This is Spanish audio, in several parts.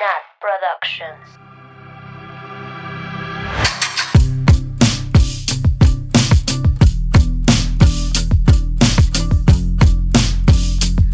Nat Productions.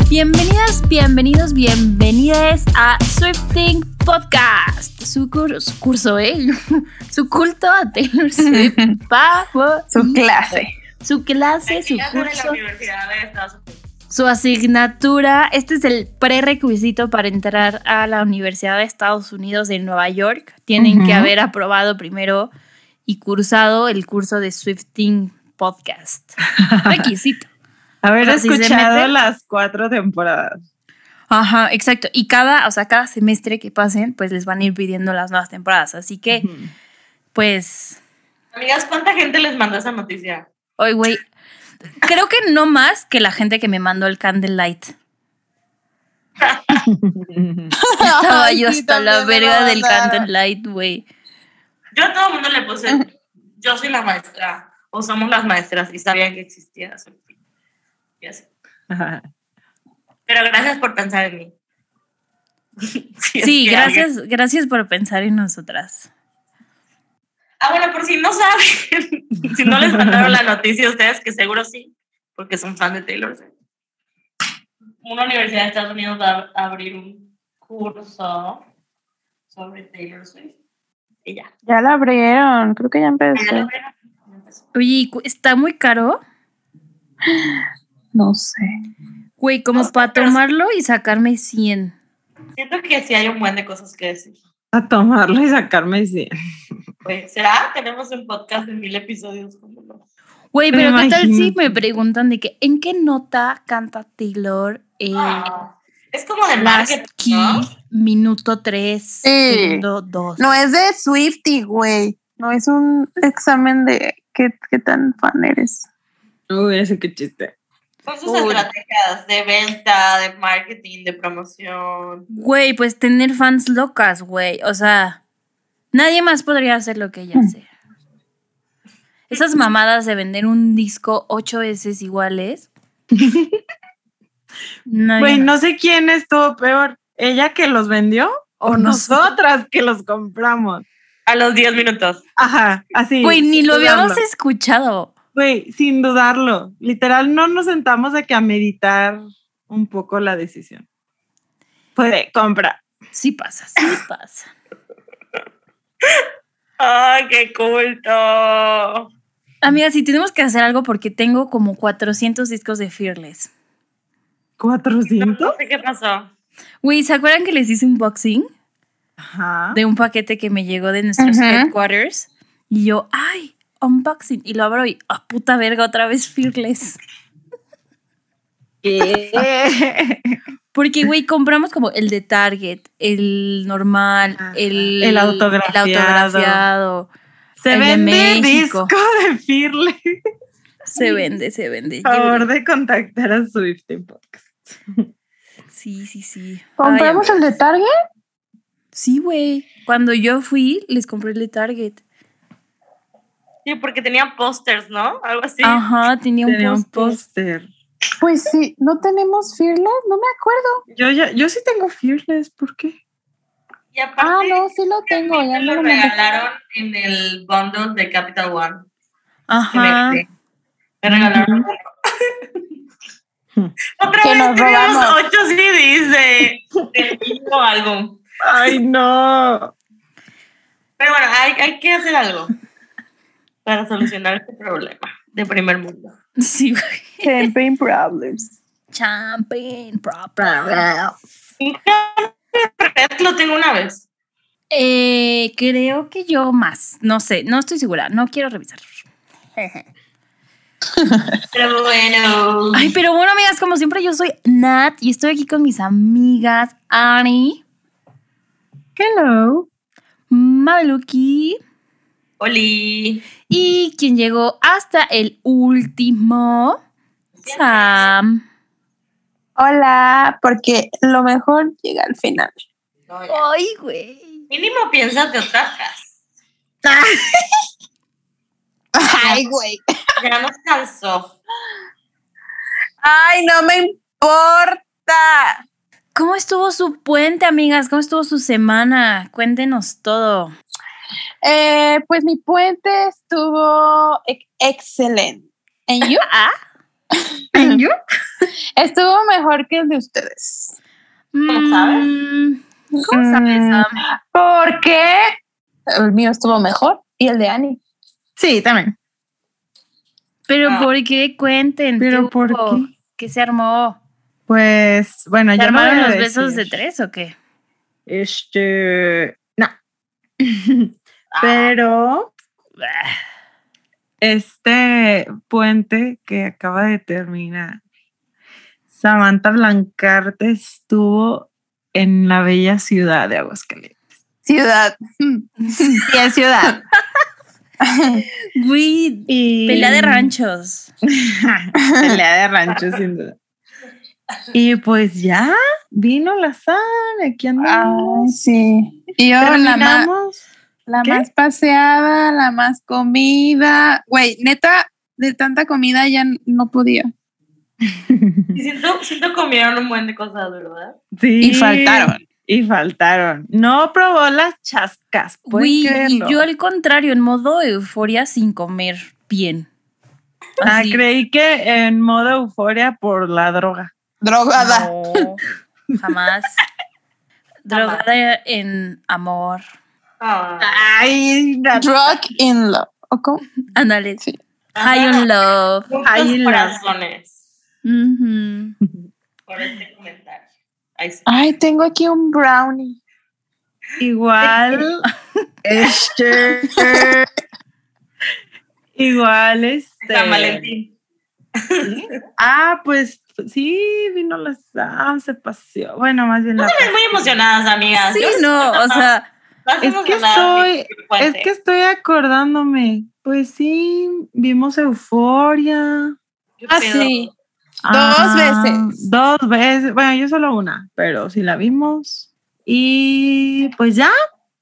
Bienvenidas, bienvenidos, bienvenidas a Swifting Podcast. Su curso, curso ¿eh? Su culto a Taylor Swift. Su clase. Su clase, su Investigación en la curso, Universidad de Estados Unidos. Su asignatura. Este es el prerequisito para entrar a la Universidad de Estados Unidos de Nueva York. Tienen que haber aprobado primero y cursado el curso de Swifting Podcast. Requisito. Haber escuchado mete. las cuatro temporadas. Ajá, exacto. Y cada, o sea, cada semestre que pasen, pues les van a ir pidiendo las nuevas temporadas. Así que, pues, Amigas, ¿cuánta gente les mandó esa noticia? hoy, güey, creo que no más que la gente que me mandó el Candlelight. Estaba Ay, yo sí, hasta la verga del. Candlelight, güey. Yo a todo el mundo le puse, yo soy la maestra, o somos las maestras, y sabían que existía eso. Y así. Pero gracias por pensar en mí. Sí, que gracias, gracias por pensar en nosotras. Ah, bueno, por si no saben, si no les mandaron la noticia a ustedes, que seguro sí, porque son fan de Taylor Swift. Una universidad de Estados Unidos va a abrir un curso sobre Taylor Swift. Y ya. Ya la abrieron, creo que ya empezó. abrieron. Ya empezó. Oye, ¿y cu- ¿está muy caro? No sé. Güey, como No para tomarlo y sacarme 100. Siento que sí hay un buen de cosas que decir. A tomarlo y sacarme 100. Pues, ¿Será? Tenemos un podcast de mil episodios. ¿cómo no? Güey, Me pero ¿qué tal si me preguntan de que en qué nota canta Taylor eh, Ah, es como de marketing, Key, ¿no? minuto 3, Sí. segundo 2? No es de Swifty, güey. No es un examen de qué, qué tan fan eres. Uy, ese qué chiste. Son sus Uy. estrategias de venta, de marketing, de promoción. Güey, pues tener fans locas, güey. O sea, nadie más podría hacer lo que ella hace. Esas mamadas de vender un disco ocho veces iguales. Güey, no sé quién estuvo peor. ¿Ella que los vendió o nosotras que los compramos? A los 10 minutos. Ajá, así. Güey, ni lo habíamos escuchado. Güey, sin dudarlo. Literal, no nos sentamos de que a meditar un poco la decisión. Puede, compra. Sí pasa, sí pasa. ¡Ay, qué culto! Amiga, sí tenemos que hacer algo porque tengo como 400 discos de Fearless. ¿400? No sé qué pasó. Güey, ¿se acuerdan que les hice un unboxing Ajá. de un paquete que me llegó de nuestros headquarters? Y yo, ¡ay! Unboxing. Y lo abro y, ¡ah, puta verga! Otra vez Fearless. ¿Qué? Porque, güey, compramos como el de Target, el normal, Ajá. el, El autografiado. el autografiado. Se El de vende México. disco de Firle. Se vende, se vende. Por favor de contactar a Swifty Podcast. Sí, sí, sí. ¿Compramos Ay, el de Target? Sí, güey. Cuando yo fui, les compré el de Target. Sí, porque tenían pósters, ¿no? Algo así. Ajá, tenía un Tenía un póster. Pues sí, ¿no tenemos Fearless? No me acuerdo. Yo ya, yo sí tengo Fearless, ¿por qué? Y aparte, Ah, no, sí lo tengo. Ya me me lo regalaron en el bundle de Capital One. Ajá. Me, me regalaron uno. Otra Que vez tenemos ocho CDs de, del mismo álbum. Ay, no. Pero bueno, hay, hay que hacer algo para solucionar este problema de primer mundo. Sí, güey. Campaign Problems. Champagne. Red lo tengo una vez. Eh, creo que yo más. No sé, no estoy segura. No quiero revisar. Pero bueno. Ay, pero bueno, amigas, como siempre, yo soy Nat y estoy aquí con mis amigas Ani, Hello. Mabeluki Oli. y quien llegó hasta el último, Sam. Hola, porque lo mejor llega al final. No. Ay, güey. Mínimo piensas de otras Ay, güey. Ya nos cansó. Ay, no me importa. ¿Cómo estuvo su puente, amigas? ¿Cómo estuvo su semana? Cuéntenos todo. Eh, pues mi puente estuvo ex- excelente. ¿En you? ¿Ah? ¿En you? Estuvo mejor que el de ustedes. ¿Cómo sabes? Mm, ¿Cómo sabes, Mm, Sam? Porque el mío estuvo mejor y el de Annie. Sí, también. Pero Ah. ¿por qué? Cuenten. ¿Pero ¿qué por qué? ¿Qué se armó? Pues, bueno, ¿Se ya armaron los besos de tres o qué? Este, Ah, Pero este puente que acaba de terminar, Samantha Blancarte estuvo en la bella ciudad de Aguascalientes. Ciudad. Sí, es ciudad. Güey, pelea de ranchos. pelea de rancho, sin duda. Y pues ya vino la sal, aquí Ay, andamos. sí. Y yo la, más, Terminamos. la ¿Qué? más paseada, la más comida. Güey, neta, de tanta comida ya no podía. y siento, siento comieron un buen de cosas, ¿verdad? Sí. Y faltaron. Y faltaron. No probó las chascas. ¿pueden Güey, y creerlo? yo al contrario, en modo euforia sin comer bien. Ah, creí que en modo euforia por la droga. Drogada. No, jamás. Drogada en amor. Ah. Ay, Drug in love. ¿O? Ándale. Sí. High on love. Muchos Ahí la- corazones Ujú. por este comentario. Ahí sí. Ay, tengo aquí un brownie. igual. este. igual este. San Valentín. Ah, pues sí, vino la sal, se paseó. Bueno, más bien la. Están muy emocionadas, amigas. Sí, Yo- no, o sea, Es que estoy, es que estoy acordándome. Pues sí, vimos Euforia. ¿Qué Ah, pedo? sí. Ah, veces. Dos veces. Bueno, yo solo una, pero sí la vimos. Y pues ya,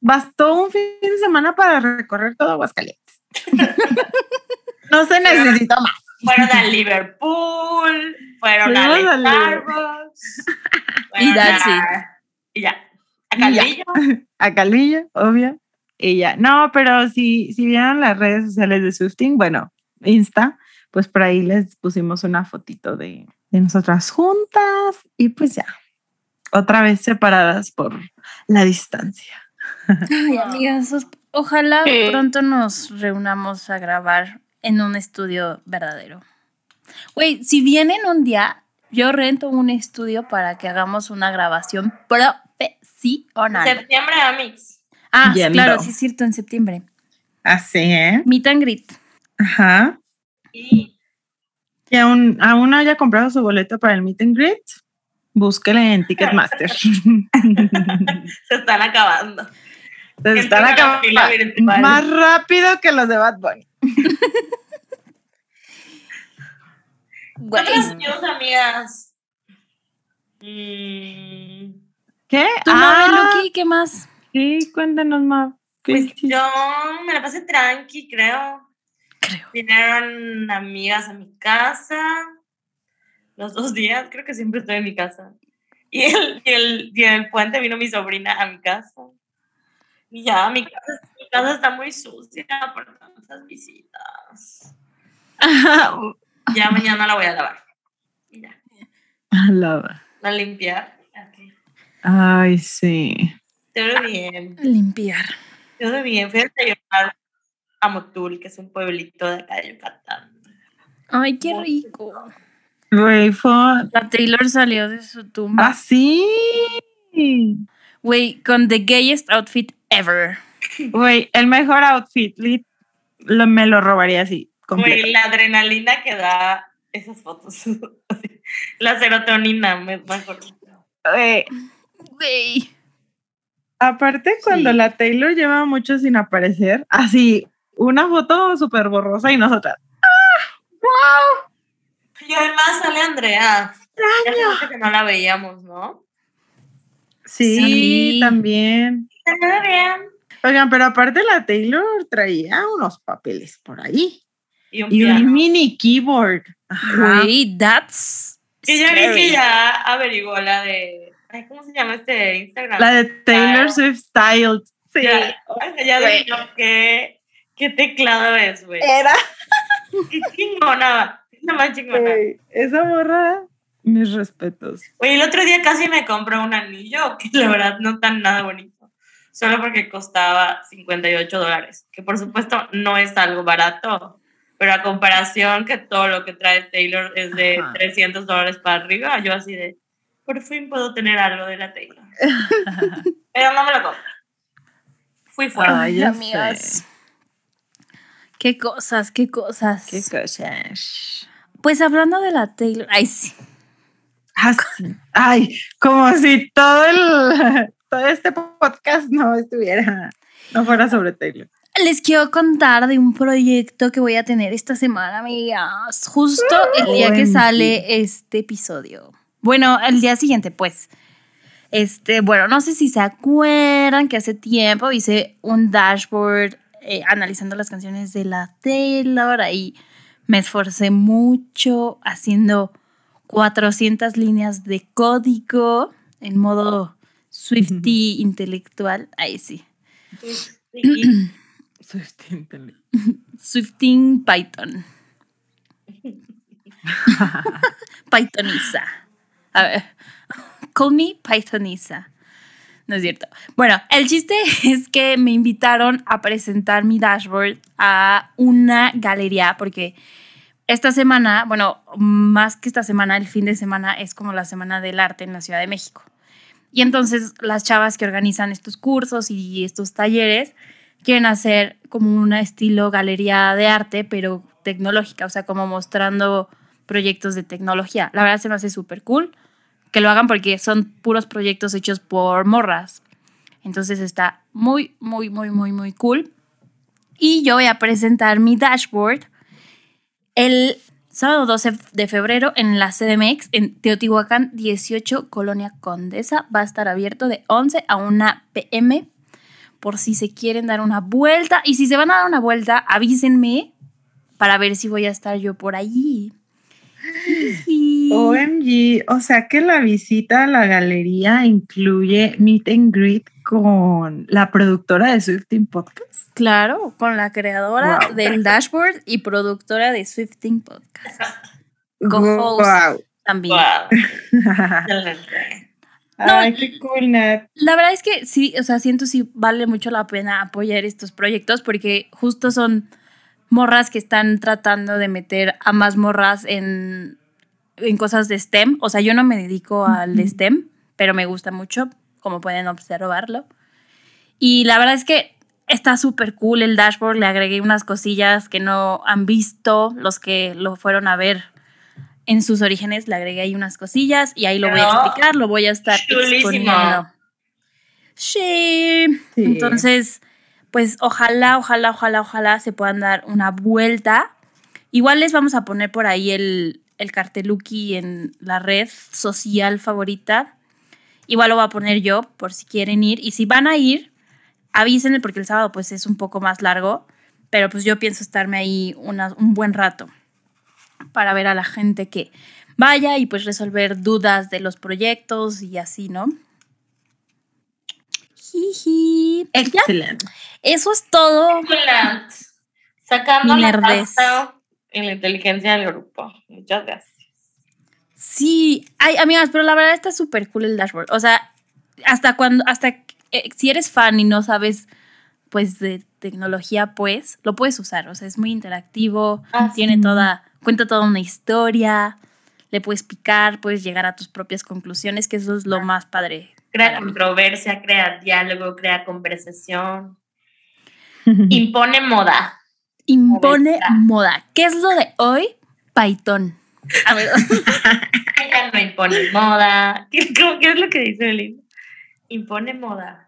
bastó un fin de semana para recorrer todo Aguascalientes. no se necesitó más. Fueron a Liverpool, fueron a Starbucks. Y that's a- Y ya. A. Calvillo. A Calvillo, obvio. Y ya. No, pero si, si vieron las redes sociales de Swifting, bueno, Insta, pues por ahí les pusimos una fotito de, de nosotras juntas y pues ya. Otra vez separadas por la distancia. ay, amigas, ojalá Sí. pronto nos reunamos a grabar en un estudio verdadero. Güey, si vienen un día, yo rento un estudio para que hagamos una grabación profesional. Septiembre, Amix. Ah, sí, Yendo. claro, sí es cierto, en septiembre. Así, ¿eh? Meet and greet. Ajá. Y Y aún, aún no haya comprado su boleto para el meet and greet, búsquele en Ticketmaster. se están acabando. Se están acabando más rápido que los de Bad Bunny. Otras news, amigas. Mm, ¿Qué? ¿Tú, Ah, Lucky, qué más? sí, cuéntanos más. ¿Qué pues yo me la pasé tranqui, creo. Creo. Vinieron amigas a mi casa los dos días, creo que siempre estoy en mi casa. Y el, y el, y en el puente vino mi sobrina a mi casa. Y ya, mi casa, mi casa está muy sucia por tantas visitas. Ya mañana la voy a lavar. Y ya, Alaba. a limpiar. Ay, sí. Todo bien, Limpiar. todo bien. Fui a desayunar a Motul, que es un pueblito de acá de Yucatán. Ay, qué rico. Güey, fue La Taylor salió de su tumba. así. Güey, con the gayest outfit ever. Güey, el mejor outfit. lit- lo- me lo robaría así. Güey, la adrenalina que da esas fotos. la serotonina, me me acuerdo. Güey, Güey. Aparte, cuando Sí. la Taylor lleva mucho sin aparecer, así, una foto súper borrosa y nosotras. Y además sale Andrea. Ya que no la veíamos, ¿no? Sí, Sí. también. Ve bien. Oigan, pero aparte la Taylor traía unos papeles por ahí. Y un Y piano. un mini keyboard. Ajá. Güey, that's. Que ya vi que ya averiguó la de Ay, ¿Cómo se llama este Instagram? La de Taylor. Swift Styled. Sí. Ya, ya güey. vi lo que. ¿Qué teclado es, güey? Era. Qué chingona. Es la más chingona. Esa morra, mis respetos. Oye, el otro día casi me compré un anillo que la verdad no tan nada bonito. Solo porque costaba 58 dólares. Que por supuesto no es algo barato. Pero a comparación que todo lo que trae Taylor es de Ajá. 300 dólares para arriba, yo así de, por fin puedo tener algo de la Taylor. Pero no me lo compré. Fui fuera. Ay, amigas. Qué cosas, qué cosas. Qué cosas. Pues hablando de la Taylor, ay sí. Ah, sí. Ay, como si todo el todo este podcast no estuviera, no fuera sobre Taylor. Les quiero contar de un proyecto que voy a tener esta semana, amigas. Justo el día que sale este episodio. Bueno, el día siguiente, pues. Este, bueno, no sé si se acuerdan que hace tiempo hice un dashboard eh, analizando las canciones de la Taylor. Ahí me esforcé mucho haciendo 400 líneas de código en modo Swifty intelectual. Ahí sí. Sí. Suficientemente. Swifting Python. Pythoniza. A ver. Call me Pythoniza. No es cierto. Bueno, el chiste es que me invitaron a presentar mi dashboard a una galería porque esta semana, bueno, más que esta semana, el fin de semana es como la Semana del Arte en la Ciudad de México. Y entonces las chavas que organizan estos cursos y estos talleres quieren hacer como un estilo galería de arte, pero tecnológica, o sea, como mostrando proyectos de tecnología. La verdad se me hace súper cool que lo hagan porque son puros proyectos hechos por morras. Entonces está muy, muy, muy, muy, muy cool. Y yo voy a presentar mi dashboard el sábado 12 de febrero en la CDMX en Teotihuacán 18, Colonia Condesa. Va a estar abierto de 11 a 1 pm por si se quieren dar una vuelta. Y si se van a dar una vuelta, avísenme para ver si voy a estar yo por allí. OMG, o sea que la visita a la galería incluye meet and greet con la productora de Swifting Podcast. Claro, con la creadora Wow. del dashboard y productora de Swifting Podcast. Co-host. Wow. También. Wow. Excelente. Ay, qué cool, Nat. La verdad es que sí, o sea, siento sí vale mucho la pena apoyar estos proyectos porque justo son morras que están tratando de meter a más morras en, en cosas de STEM. O sea, yo no me dedico al. STEM, pero me gusta mucho, como pueden observarlo. Y la verdad es que está súper cool el dashboard. Le agregué unas cosillas que no han visto los que lo fueron a ver en sus orígenes. Le agregué ahí unas cosillas y ahí lo voy a explicar, lo voy a estar chulísimo. exponiendo. Sí. Sí. Entonces, pues ojalá, ojalá, ojalá, ojalá se puedan dar una vuelta. Igual les vamos a poner por ahí el, el carteluki en la red social favorita. Igual lo voy a poner yo por si quieren ir. Y si van a ir, avísenme porque el sábado pues es un poco más largo. Pero pues yo pienso estarme ahí una- un buen rato para ver a la gente que vaya y pues resolver dudas de los proyectos y así, ¿no? Jiji. Excelente. eso es todo. Excelente. Sacando la en la inteligencia del grupo. Muchas gracias. Sí, ay, amigas, pero la verdad está súper cool el dashboard. O sea, hasta cuando, hasta eh, si eres fan y no sabes, pues, de tecnología, pues, lo puedes usar. O sea, es muy interactivo, Ah, tiene sí. toda, cuenta toda una historia, le puedes picar, puedes llegar a tus propias conclusiones, que eso es lo más padre. Crea controversia, crea diálogo, crea conversación. Impone moda. Impone moda. ¿Qué es lo de hoy? Python. A ver, Ella no impone moda. ¿Qué, es lo que dice Belinda? Impone moda.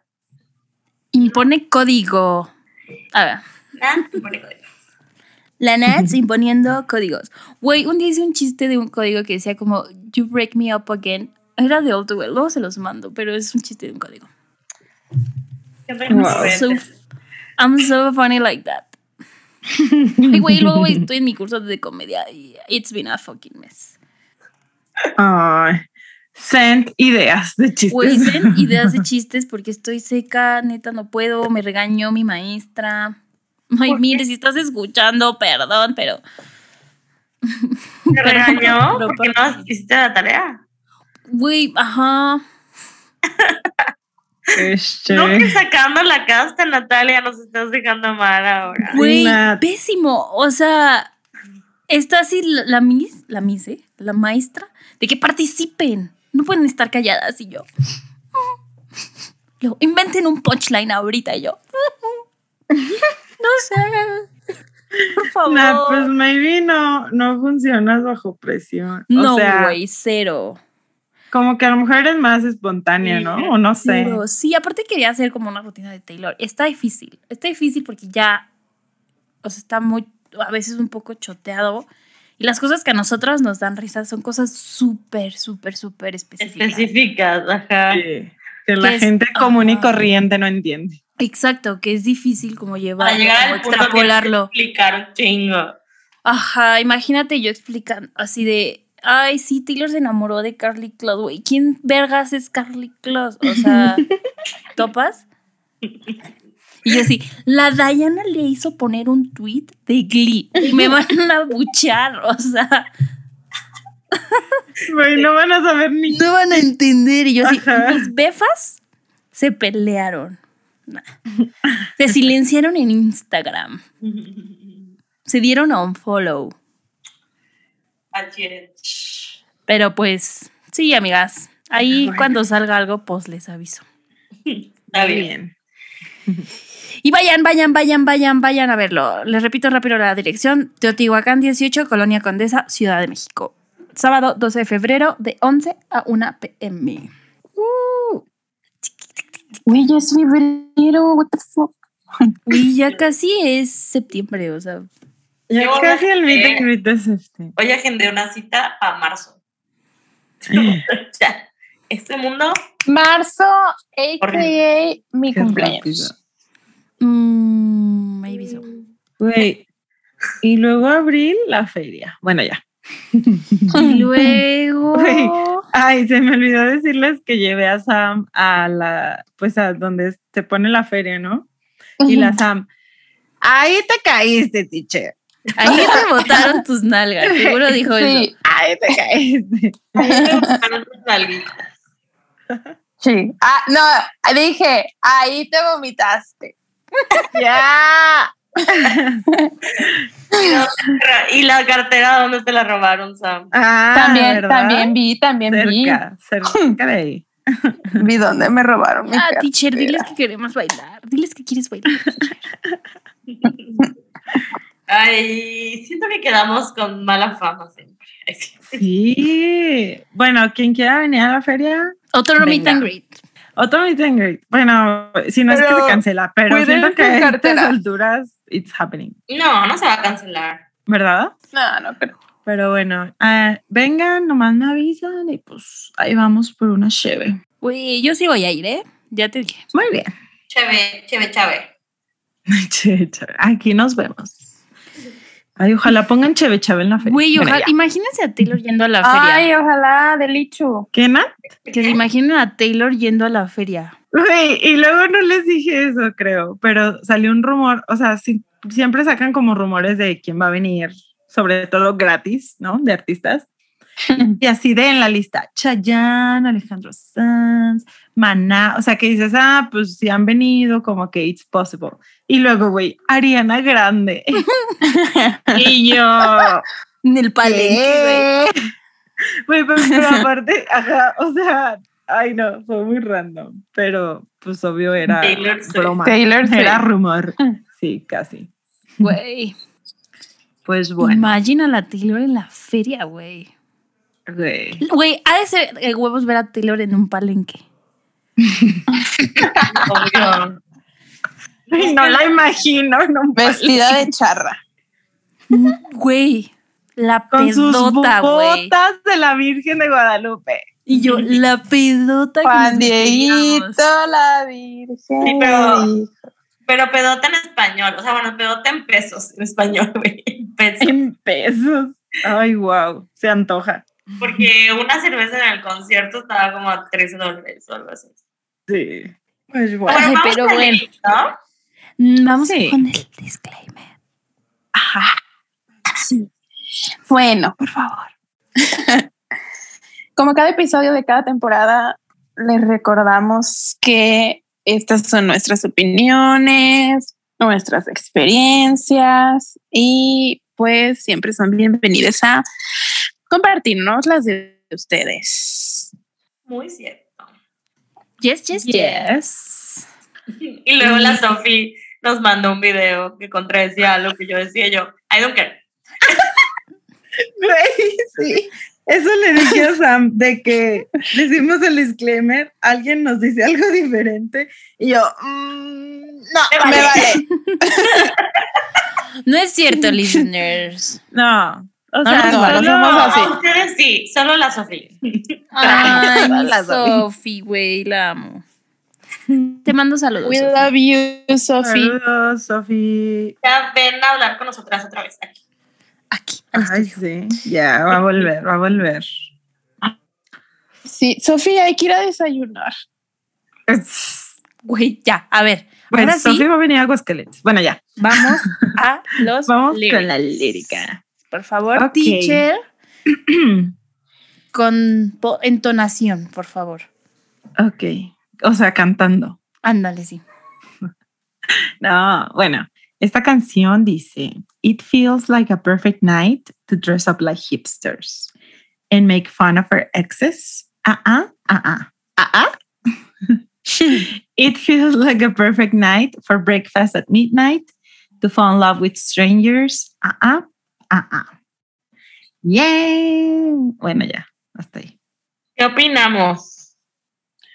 Impone código. A ver. Ah, impone código. La Nats imponiendo códigos. Güey, un día hice un chiste de un código que decía como You break me up again. Era de Old Well, luego se los mando, pero es un chiste de un código. Wow. So. I'm so funny like that. Ay, güey, luego estoy en mi curso de comedia y it's been a fucking mess. Ay, Send ideas de chistes. Güey, den ideas de chistes porque estoy seca, neta, no puedo. Me regañó mi maestra. Ay, ¿Por mire, si estás escuchando, perdón, pero. ¿Te regañó? pero- ¿Por qué no hiciste la tarea? Güey, ajá. Este, No que sacando la casta, Natalia, nos estás dejando mal ahora. Güey, Nat. pésimo. O sea, está así la, la Miss, la Miss, ¿eh? La maestra, de que participen. No pueden estar calladas y yo. Luego, inventen un punchline ahorita y yo. No sé. Por favor. Pues maybe no, no funcionas bajo presión. no, o sea, güey, cero. como que a lo mejor eres más espontánea, ¿no? O no sé. Cero. Sí, aparte quería hacer como una rutina de Taylor. Está difícil. Está difícil porque ya. O sea, está muy. A veces un poco choteado. Y las cosas que a nosotras nos dan risa son cosas súper, súper, súper específicas. Específicas, ajá. Sí, que la gente común y corriente no entiende. Exacto, que es difícil como llevar, Para llegar como al punto tienes que extrapolarlo. explicar un chingo. Ajá, imagínate yo explicando así de, ay, sí, Taylor se enamoró de Carly Close, güey. ¿Quién vergas es Carly Close? O sea, ¿topas? Y yo así, la Diana le hizo poner un tweet de Glee. Y me van a buchar, o sea, Güey, no van a saber ni. no van a entender. Y yo así, Ajá. mis befas se pelearon. Nah. Se silenciaron en Instagram. Se dieron a un follow. Pero pues, sí, amigas. Ahí Bueno. cuando salga algo, pues les aviso. Está Muy bien. Y vayan, vayan, vayan, vayan, vayan a verlo. Les repito rápido la dirección. Teotihuacán 18, Colonia Condesa, Ciudad de México. Sábado 12 de febrero de 11 a 1 pm. Güey, ya es febrero, what the fuck. Y ya casi es septiembre, o sea. Ya Yo casi el meet and es este. Hoy agendé una cita para marzo. ya. Este mundo, Marzo, a.k.a. mi cumpleaños. Mm, maybe so. Güey. Y luego abril, la feria. Bueno, ya. Y luego. Güey. Ay, se me olvidó decirles que llevé a Sam a la, pues a donde se pone la feria, ¿no? Y la Sam, ahí te caíste, teacher. Ahí rebotaron tus nalgas. Seguro dijo eso. Sí, Ahí te caíste. ahí me buscaron tus nalguitas. sí. Ah, no, dije, ahí te vomitaste. ya. Y la cartera, ¿dónde te la robaron, Sam? Ah, también, ¿verdad? también vi, también cerca, cerca de ahí. vi. Vi dónde me robaron mi Ah, teacher, diles que queremos bailar. Diles que quieres bailar. Ay, siento que quedamos con mala fama siempre. Sí. Bueno, quien quiera venir a la feria, Otro meet and greet. Otro meet and greet. Bueno, si no es que se cancela, pero siento que a estas alturas, it's happening. No, no se va a cancelar. ¿Verdad? No, no, pero. Pero bueno, ah, vengan, nomás me avisan y pues ahí vamos por una cheve. Güey, yo sí voy a ir, ¿eh? Ya te dije. Muy bien. Cheve, cheve, cheve. Che, che, Aquí nos vemos. Ay, ojalá pongan cheve cheve en la feria. Güey, ojalá, ya. imagínense a Taylor yendo a la feria. Ay, ojalá, delicho. ¿Qué, Nat? Que se imaginen a Taylor yendo a la feria. Güey, y luego no les dije eso, creo, pero salió un rumor, o sea, sí, siempre sacan como rumores de quién va a venir, sobre todo gratis, ¿no? De artistas. Y así de en la lista, Chayanne, Alejandro Sanz, Maná, o sea, que dices, ah, pues si han venido, como que it's possible. Y luego, güey, Ariana Grande. y yo, En el palenque, güey. Güey, pero, pero aparte, ajá, o sea, ay no, fue muy random, pero pues obvio era Taylor broma. Taylor. Era rumor. Sí, casi. Güey. Pues bueno, Imagina a la Taylor en la feria, güey. güey. Güey, ha de ser eh, huevos ver a Taylor en un palenque. Obvio. Ay, No la imagino, no Vestida de charra. Güey, la con sus pedota, güey. botas de la Virgen de Guadalupe. Y yo, la pedota que Juan Dieguito, metíamos. la Virgen. Sí, pero-. Pero pedota en español. O sea, bueno, pedota en pesos en español, güey. En pesos. En pesos. Ay, wow, se antoja. Porque una cerveza en el concierto estaba como a 13 dólares o algo así. Sí. Pues bueno. Ay, vamos pero bueno. ¿no? Mm, Vamos Sí. con el disclaimer. Ajá. Sí. Bueno, por favor. Como cada episodio de cada temporada, les recordamos que estas son nuestras opiniones, nuestras experiencias y pues siempre son bienvenidas a compartirnos las de ustedes. Muy cierto. Yes, yes, yes. Yes. Y luego la Sofi nos mandó un video que contradecía lo que yo decía yo. I don't care. Güey, sí. Eso le dije a Sam de que le hicimos el disclaimer, alguien nos dice algo diferente y yo, mm, no, Me vale. me vale. No es cierto, listeners. No, o No, sea, no, no, solo- somos así. A ustedes sí, solo la Sofi. Ay, mi La Sofi. Sofi, güey, la amo. Te mando saludos. We Sofi. love you, Sophie. Saludos, Sofi. Ya ven a hablar con nosotras otra vez aquí. Aquí. Ay, estudio. sí, ya, va a volver, va a volver. Sí, Sofía, hay que ir a desayunar. Güey, ya, a ver. Pues ahora Sofi sí, va a venir a Aguascalientes. Bueno, ya. vamos a los Vamos lyrics. con la lírica. Por favor, teacher, con entonación, por favor. ok, o sea, cantando. Ándale, sí. No, bueno, esta canción dice, It feels like a perfect night to dress up like hipsters and make fun of our exes. Ah, ah, ah, ah, ah, ah. It feels like a perfect night for breakfast at midnight to fall in love with strangers. Ah, ah, ah, ah. Yay. Bueno, ya, hasta ahí. ¿Qué opinamos?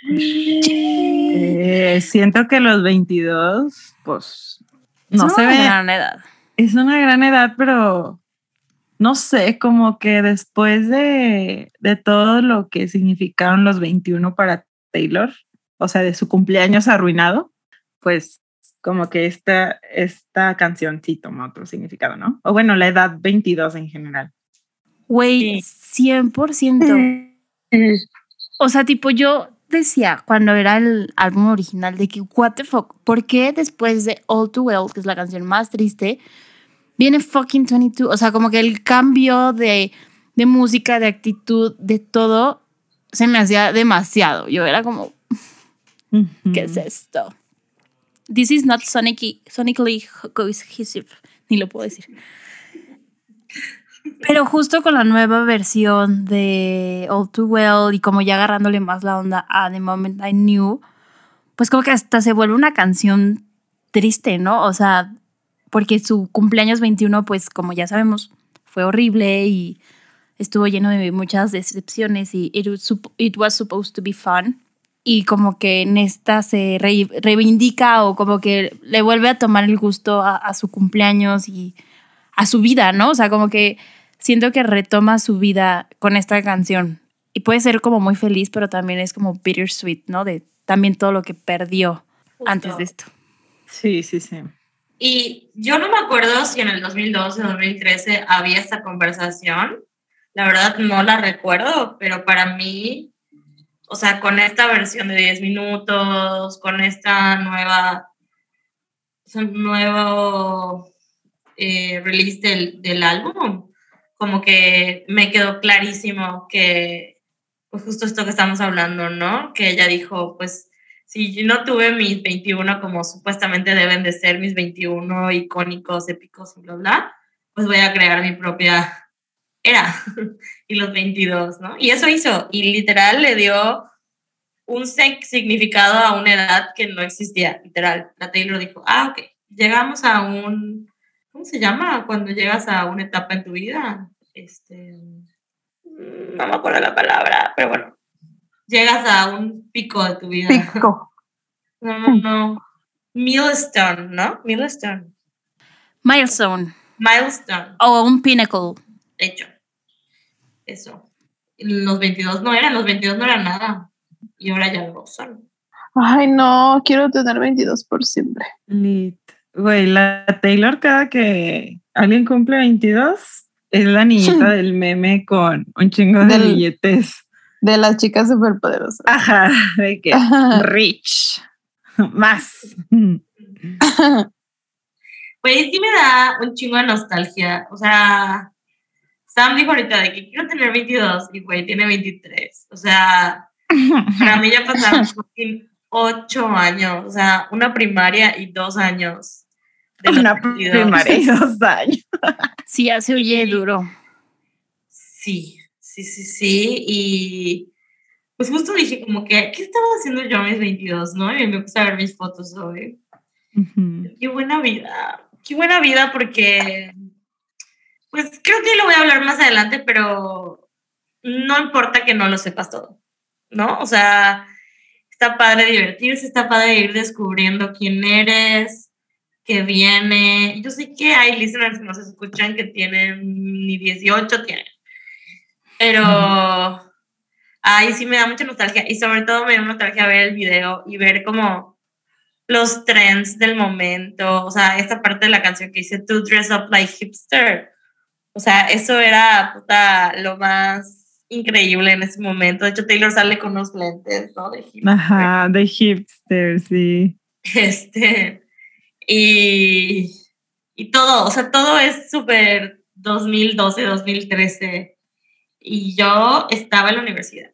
Eh, siento que los 22, pues, no Es se una ve. gran edad. Es una gran edad, pero no sé, como que después de, de todo lo que significaron los 21 para Taylor, o sea, de su cumpleaños arruinado, pues como que esta, esta canción sí toma otro significado, ¿no? O bueno, la edad 22 en general. Güey, 100%. O sea, tipo, yo decía cuando era el álbum original de que, what the fuck, ¿por qué después de All Too Well, que es la canción más triste, viene fucking 22? O sea, como que el cambio de, de música, de actitud, de todo, se me hacía demasiado. Yo era como, ¿qué es esto? This is not sonicy, sonically cohesive, ni lo puedo decir. Pero justo con la nueva versión de All Too Well y como ya agarrándole más la onda a The Moment I Knew, pues como que hasta se vuelve una canción triste, ¿no? O sea, porque su cumpleaños 21, pues como ya sabemos, fue horrible y estuvo lleno de muchas decepciones y it was supposed to be fun. Y como que en esta se re- reivindica o como que le vuelve a tomar el gusto a, a su cumpleaños y a su vida, ¿no? O sea, como que siento que retoma su vida con esta canción. Y puede ser como muy feliz, pero también es como bittersweet, ¿no? De también todo lo que perdió antes de esto. Sí, sí, sí. Y yo no me acuerdo si en el 2012 o 2013 había esta conversación. La verdad no la recuerdo, pero para mí, o sea, con esta versión de 10 minutos, con esta nueva, nuevo eh, release del, del álbum, como que me quedó clarísimo que, pues justo esto que estamos hablando, ¿no? Que ella dijo, pues si no tuve mis 21 como supuestamente deben de ser mis 21 icónicos, épicos bla, bla, pues voy a crear mi propia era y los 22, ¿no? Y eso hizo, y literal le dio un sig- significado a una edad que no existía, literal. La Taylor dijo, ah, ok, llegamos a un, ¿cómo se llama? Cuando llegas a una etapa en tu vida, este, mm, no me acuerdo la palabra, pero bueno, llegas a un pico de tu vida. Pico. No, no, no. Milestone, ¿no? Milestone. Milestone Milestone, o un pinnacle. de hecho. Eso. Los 22 no eran, los 22 no eran nada. Y ahora ya lo son. Ay, no, quiero tener 22 por siempre. Lit. Güey, la Taylor cada que alguien cumple 22, es la niñita del meme con un chingo de Del- billetes. De las chicas superpoderosas. Ajá, de que rich. Más. Pues sí me da un chingo de nostalgia. O sea, Sam dijo ahorita de que quiero tener 22 y güey tiene 23. O sea, para mí ya pasaron fucking ocho años. O sea, una primaria y dos años. de Una 22. primaria y dos años. Sí, ya se oye duro. Sí, sí, sí, sí. Y pues justo dije como que, ¿qué estaba haciendo yo a mis 22, no? Y me puse a ver mis fotos hoy. Ujú. Qué buena vida, qué buena vida porque, pues creo que lo voy a hablar más adelante, pero no importa que no lo sepas todo, ¿no? O sea, está padre divertirse, está padre ir descubriendo quién eres, qué viene. Yo sé que hay listeners que nos escuchan que tienen ni 18 tienen, pero ahí sí me da mucha nostalgia y sobre todo me da nostalgia ver el video y ver como los trends del momento, o sea, esta parte de la canción que dice To Dress Up Like Hipster, o sea, eso era puta, lo más increíble en ese momento. De hecho, Taylor sale con unos lentes, ¿no? De hipster. Ajá, de hipster, sí. Este, y, y todo, o sea, todo es súper 2012, 2013. Y yo estaba en la universidad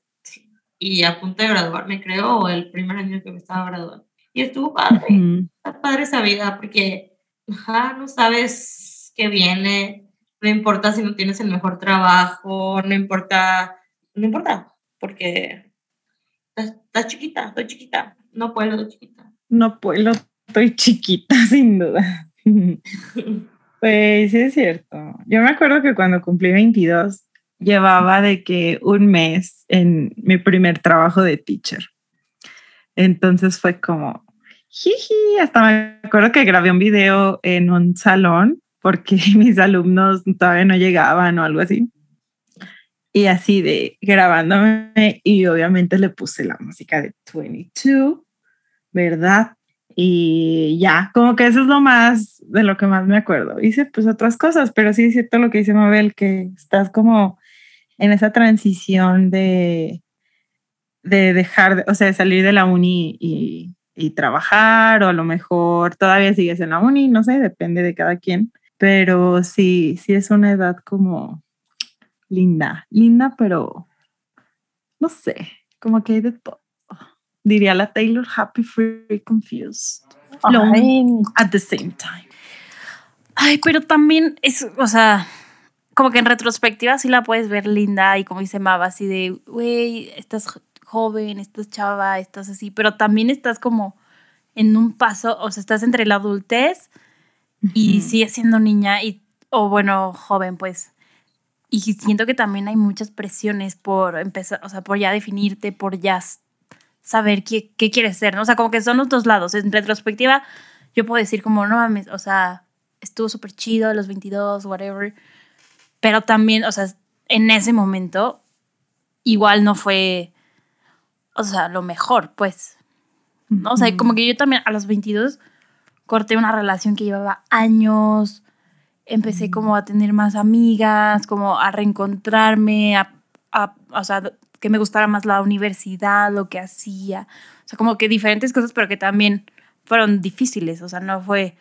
y a punto de graduarme, creo, o el primer año que me estaba graduando. Y estuvo padre, Ujú. está padre esa vida porque ajá, no sabes qué viene, no importa si no tienes el mejor trabajo, no importa, no importa, porque estás, estás chiquita, estoy chiquita, no puedo, estoy chiquita. No puedo, estoy chiquita, sin duda. Pues sí es cierto. Yo me acuerdo que cuando cumplí 22 llevaba de que un mes en mi primer trabajo de teacher. Entonces fue como, jiji, hasta me acuerdo que grabé un video en un salón porque mis alumnos todavía no llegaban o algo así. Y así de grabándome y obviamente le puse la música de 22, ¿verdad? Y ya, como que eso es lo más de lo que más me acuerdo. Hice pues otras cosas, pero sí es cierto lo que dice Mabel, que estás como en esa transición de, de dejar, de- o sea, de salir de la uni y, y trabajar, o a lo mejor todavía sigues en la uni, no sé, depende de cada quien. Pero sí, sí es una edad como linda, linda, pero no sé, como que hay de todo. Diría la Taylor, happy, free, confused. Ay, at the same time. Ay, pero también es, o sea, como que en retrospectiva sí la puedes ver linda y como dice Mava, así de, güey, estás jo- joven, estás chava, estás así, pero también estás como en un paso, o sea, estás entre la adultez y Ujú. sigues siendo niña y, o bueno, joven, pues. Y siento que también hay muchas presiones por empezar, o sea, por ya definirte, por ya saber qué, qué quieres ser, ¿no? O sea, como que son los dos lados. En retrospectiva, yo puedo decir como, no mames, o sea, estuvo súper chido a los 22, whatever. Pero también, o sea, en ese momento, igual no fue, o sea, lo mejor, pues. ¿no? O sea, como que yo también a los 22 corté una relación que llevaba años, empecé como a tener más amigas, como a reencontrarme, a, a- o sea, que me gustara más la universidad, lo que hacía, o sea, como que diferentes cosas, pero que también fueron difíciles, o sea, no fue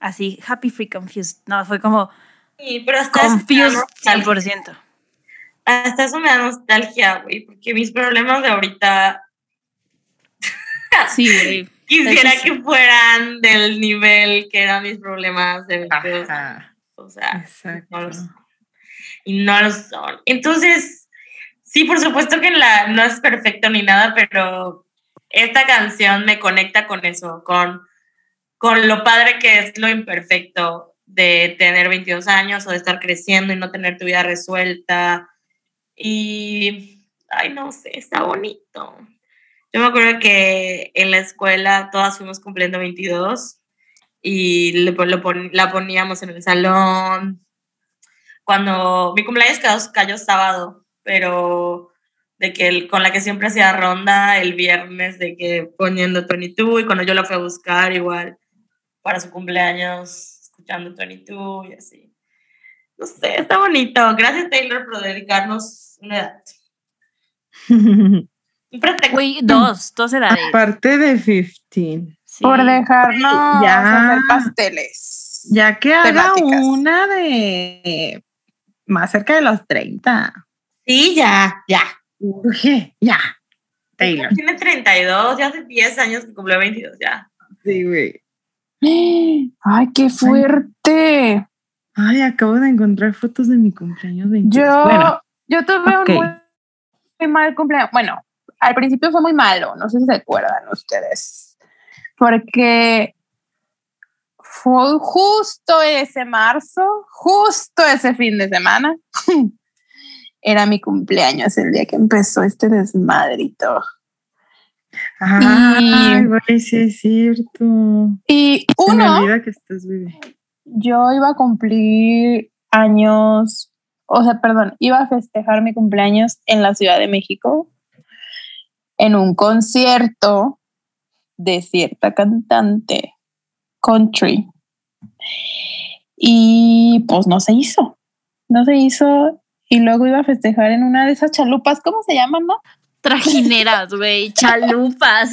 así, happy, free, confused, no, fue como Sí, pero hasta confused nostalgia. 100%. hasta eso me da nostalgia, güey, porque mis problemas de ahorita Sí, güey. Quisiera sí. que fueran del nivel que eran mis problemas de 22 años. Ajá, O sea, no lo son. Y no lo son. Entonces, sí, por supuesto que la, no es perfecto ni nada, pero esta canción me conecta con eso, con, con lo padre que es lo imperfecto de tener 22 años o de estar creciendo y no tener tu vida resuelta. Y, ay, no sé, está bonito. Yo me acuerdo que en la escuela todas fuimos cumpliendo 22 y le lo la poníamos en el salón. Cuando mi cumpleaños cayó, sábado, pero de que con la que siempre hacía ronda el viernes, de que poniendo 22 y cuando yo la fui a buscar igual para su cumpleaños, escuchando 22 y así. No sé, está bonito. Gracias, Taylor, por dedicarnos una edad. Güey, dos, dos edades. Aparte de 15. Sí. Por dejarnos Ya. hacer pasteles. Ya que haga Temáticas. una de más cerca de los 30. Sí, ya, ya. Urge, ya. Taylor. Tiene 32, ya hace 10 años que cumplió 22, ya. Sí, güey. Ay, qué fuerte. Ay, acabo de encontrar fotos de mi cumpleaños 22. Yo, Bueno, yo tuve ok. un muy, muy mal cumpleaños. Bueno, al principio fue muy malo, no sé si se acuerdan ustedes. Porque fue justo ese marzo, justo ese fin de semana. Era mi cumpleaños el día que empezó este desmadrito. Ay, güey, sí es cierto. Y me uno, que estás yo iba a cumplir años, o sea, perdón, iba a festejar mi cumpleaños en la Ciudad de México en un concierto de cierta cantante country. Y pues no se hizo, no se hizo. Y luego iba a festejar en una de esas chalupas, ¿cómo se llaman, no? Trajineras, güey, chalupas.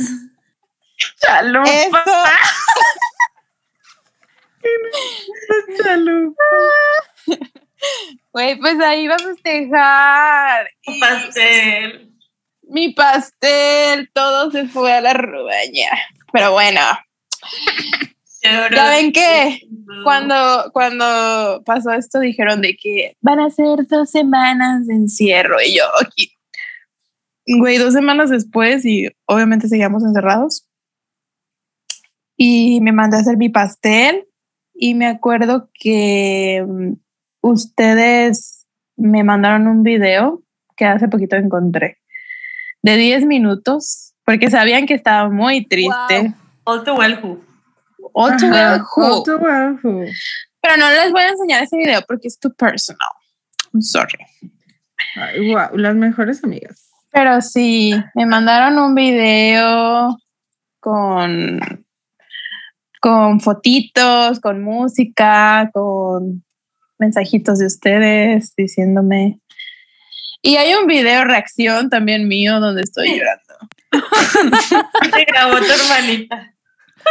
Chalupa, Eso. chalupa. Güey, pues ahí iba a festejar. Un pastel. Mi pastel, todo se fue a la rubaña. Pero bueno, ya ven que cuando, cuando pasó esto dijeron de que van a ser dos semanas de encierro y yo aquí. Güey, dos semanas después y obviamente seguíamos encerrados. Y me mandé a hacer mi pastel y me acuerdo que mm, ustedes me mandaron un video que hace poquito encontré de 10 minutos porque sabían que estaba muy triste. All too well who. All too well who. all too well who. Pero no les voy a enseñar ese video porque es too personal. I'm sorry. Ay, guau, las mejores amigas. Pero sí, me mandaron un video con, con fotitos, con música, con mensajitos de ustedes diciéndome. Y hay un video reacción también mío donde estoy llorando. Te grabó tu hermanita.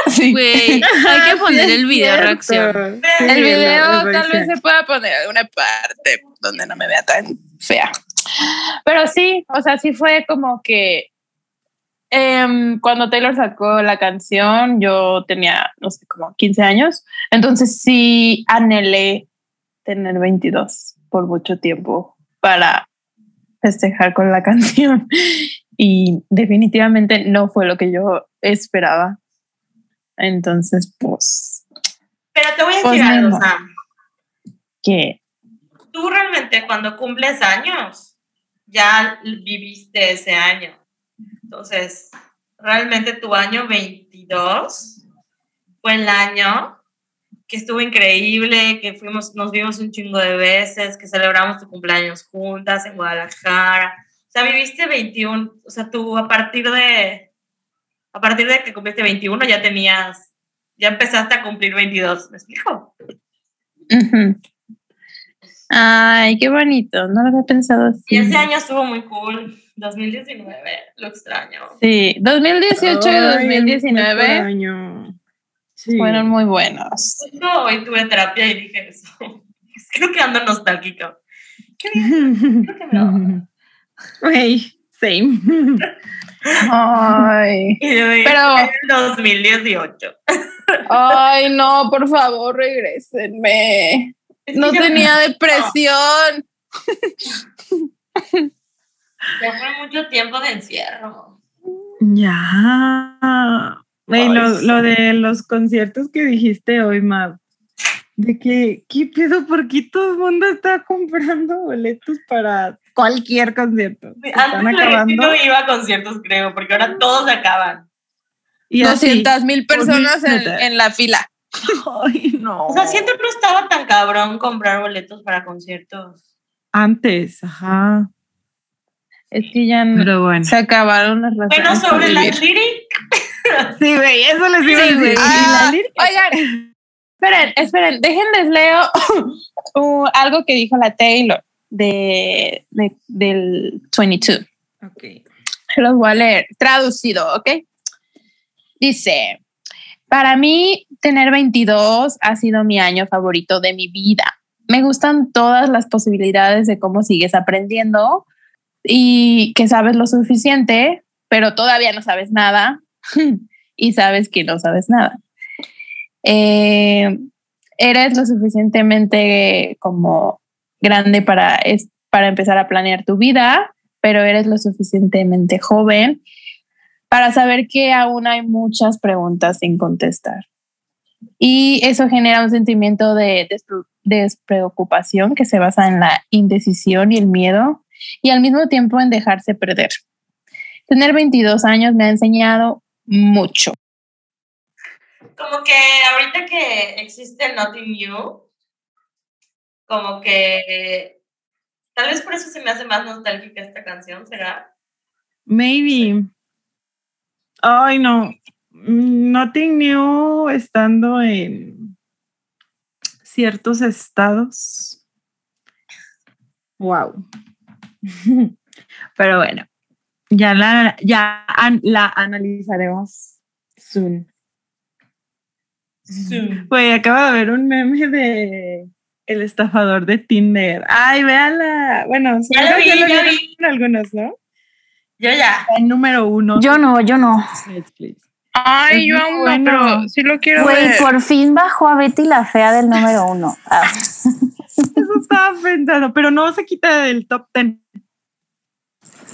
Sí. Güey, hay que poner Sí, el video cierto. reacción. Sí, El video tal vez se pueda poner alguna parte donde no me vea tan fea. Pero sí, o sea, sí fue como que em, cuando Taylor sacó la canción, yo tenía, no sé, como 15 años. Entonces sí anhelé tener 22 por mucho tiempo para festejar con la canción. Y definitivamente no fue lo que yo esperaba. Entonces, pues, Pero te voy a Pues decir algo. Sam. que Tú realmente cuando cumples años, ya viviste ese año. Entonces, realmente tu año 22 fue el año que estuvo increíble, que fuimos, nos vimos un chingo de veces, que celebramos tu cumpleaños juntas en Guadalajara. O sea, viviste 21, o sea, tú a partir de, a partir de que cumpliste 21 ya tenías, ya empezaste a cumplir 22, ¿me explico? Ay, qué bonito, no lo había pensado así. Y ese año estuvo muy cool, 2019, lo extraño. Sí, 2018 y Ay, mejor 2019 año. Sí. fueron muy buenos. No, hoy tuve terapia y dije eso. Creo que ando nostálgica. ¿Qué? Creo que me. Güey, same. Ay, Pero- "En el 2018. ay, no, por favor, regrésenme. Es que No tenía depresión. Ya fue mucho tiempo de encierro. Ya. Güey, Ay, lo, sí. lo de los conciertos que dijiste hoy, Mav. De que, ¿qué pedo? ¿Por qué todo el mundo está comprando boletos para cualquier concierto? Están Antes acabando. no iba a conciertos, creo, porque ahora todos se acaban. Y así. 200 mil personas en, en la fila. Ay, no. O sea, que no estaba tan cabrón comprar boletos para conciertos. Antes, ajá. Es que ya no- Pero bueno. se acabaron las razones. Bueno, sobre la vivir. Sí, güey, eso les iba a decir. Ah, oigan, Esperen, esperen, déjenles leo uh, algo que dijo la Taylor de, de- del 22. Ok. Los voy a leer traducido, ¿ok? Dice, para mí tener 22 ha sido mi año favorito de mi vida. Me gustan todas las posibilidades de cómo sigues aprendiendo y que sabes lo suficiente, pero todavía no sabes nada y sabes que no sabes nada. Eh, eres lo suficientemente como grande para, es, para empezar a planear tu vida, pero eres lo suficientemente joven para saber que aún hay muchas preguntas sin contestar. Y eso genera un sentimiento de despre- despreocupación que se basa en la indecisión y el miedo y al mismo tiempo en dejarse perder. Tener 22 años me ha enseñado mucho. Como que ahorita que existe Nothing New, como que tal vez por eso se me hace más nostálgica esta canción, ¿será? Maybe. Ay, no. Nothing new estando en ciertos estados. Wow. Pero bueno, ya la, ya an- la analizaremos soon. Güey, acabo de ver un meme de el estafador de Tinder. Ay, véanla. Bueno, Ya lo vi, ya vieron vi. algunos, ¿no? Yo ya. El número uno. Yo no, yo no. Netflix. Ay, Es yo aún no, bueno. pero sí lo quiero Güey, ver. por fin bajó a Betty la fea del número uno. Ah, Eso estaba pensando, pero no se quita del top ten.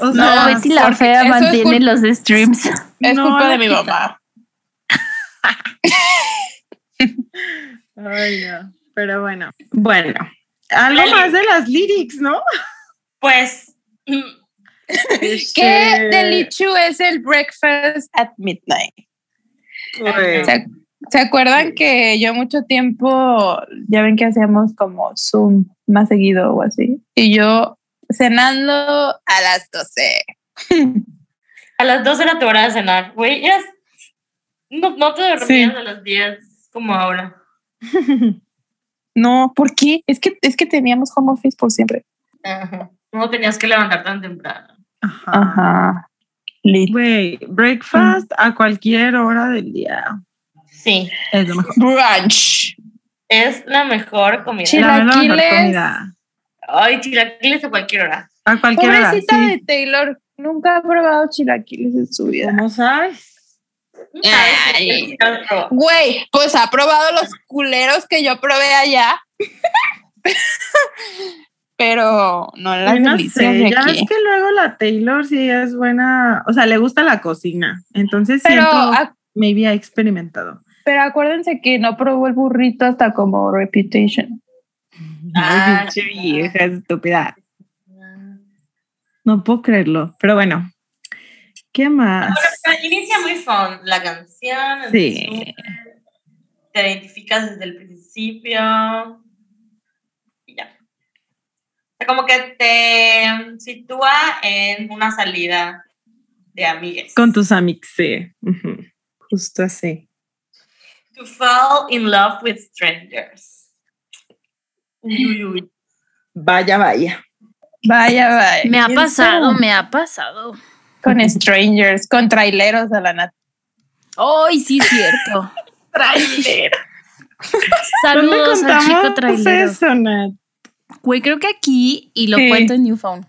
O no, sea, Betty la fea mantiene los streams. Es no culpa de mi mamá. Ay, no. Pero bueno. Bueno. Algo Lali. más de las lyrics, ¿no? Pues, mm, ¿Qué Este, delichu es el breakfast at midnight? güey. ¿Se, se acuerdan que yo mucho tiempo, ya ven que hacíamos como Zoom más seguido o así? Y yo cenando a las 12. a las 12 era tu hora de cenar, güey. No, no te dormías Sí. a las 10 como ahora. No, ¿por qué? Es que, es que teníamos home office por siempre. Ajá. No tenías que levantar tan temprano. Ajá. Ajá. Güey, breakfast a cualquier hora del día. Sí, Es lo mejor. Brunch. es la mejor comida. Sí. La mejor Chilaquiles. comida. Ay, chilaquiles a cualquier hora. A cualquier hora. Pobrecita sí. de Taylor, nunca ha probado chilaquiles en su vida. ¿Cómo sabes? Ay. Güey, pues ha probado los culeros que yo probé allá. Pero no las no sé, de ya aquí. ves que luego la Taylor sí es buena, o sea, le gusta la cocina, entonces Pero, siento, maybe ha experimentado. pero acuérdense que no probó el burrito hasta como Reputation. Ah, Ay, vieja estúpida. No puedo creerlo, pero bueno. ¿Qué más? Bueno, inicia muy fun la canción. Sí. Te identificas desde el principio. Y ya. O sea, como que te sitúa en una salida de amigues. Con tus amigos, sí. Justo así. To fall in love with strangers. Uy, uy, uy. Vaya, vaya. Vaya, vaya. Me ha ¿Quién pasado, sabe? me ha pasado. Con strangers, con traileros a la nata. Ay, sí, cierto. Trailer. Saludos al chico contamos trailero. eso, Nat? Güey, creo que aquí, y lo Sí. cuento en Newfound.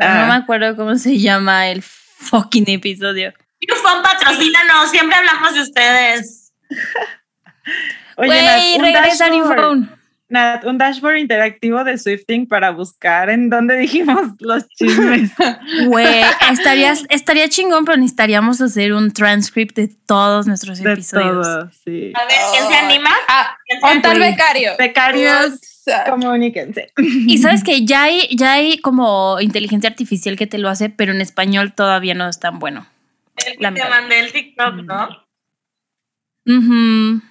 Ah. No me acuerdo cómo se llama el fucking episodio. Newfound, patrocínanos, siempre hablamos de ustedes. Oye, Güey, Nat, un regresa a Newfound. Nat, un dashboard interactivo de Swifting para buscar en dónde dijimos los chismes. Güey, estaría, estaría chingón, pero necesitaríamos hacer un transcript de todos nuestros de episodios. todo, sí. A ver, ¿quién se anima? Ah, ¿Quién se ¿dónde está el Güey. becario? Becarios, comuníquense. Y sabes que ya hay, ya hay como inteligencia artificial que te lo hace, pero en español todavía no es tan bueno. El que te mandé el TikTok, ¿no? Ujú.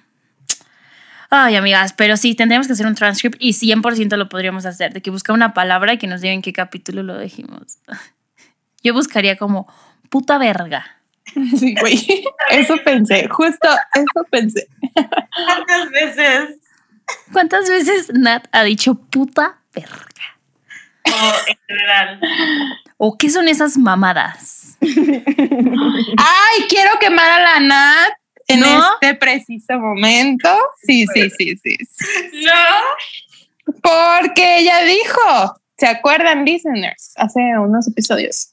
Ay, amigas, pero sí, tendríamos que hacer un transcript y 100% lo podríamos hacer, de que busca una palabra y que nos digan en qué capítulo lo dijimos. Yo buscaría como puta verga. Sí, güey. Eso pensé, justo eso pensé. ¿Cuántas veces? ¿Cuántas veces Nat ha dicho puta verga? O en general. ¿O qué son esas mamadas? Ay, quiero quemar a la Nat en ¿No? este preciso momento. Sí, sí, sí, sí. No. Porque ella dijo, ¿se acuerdan, listeners? Hace unos episodios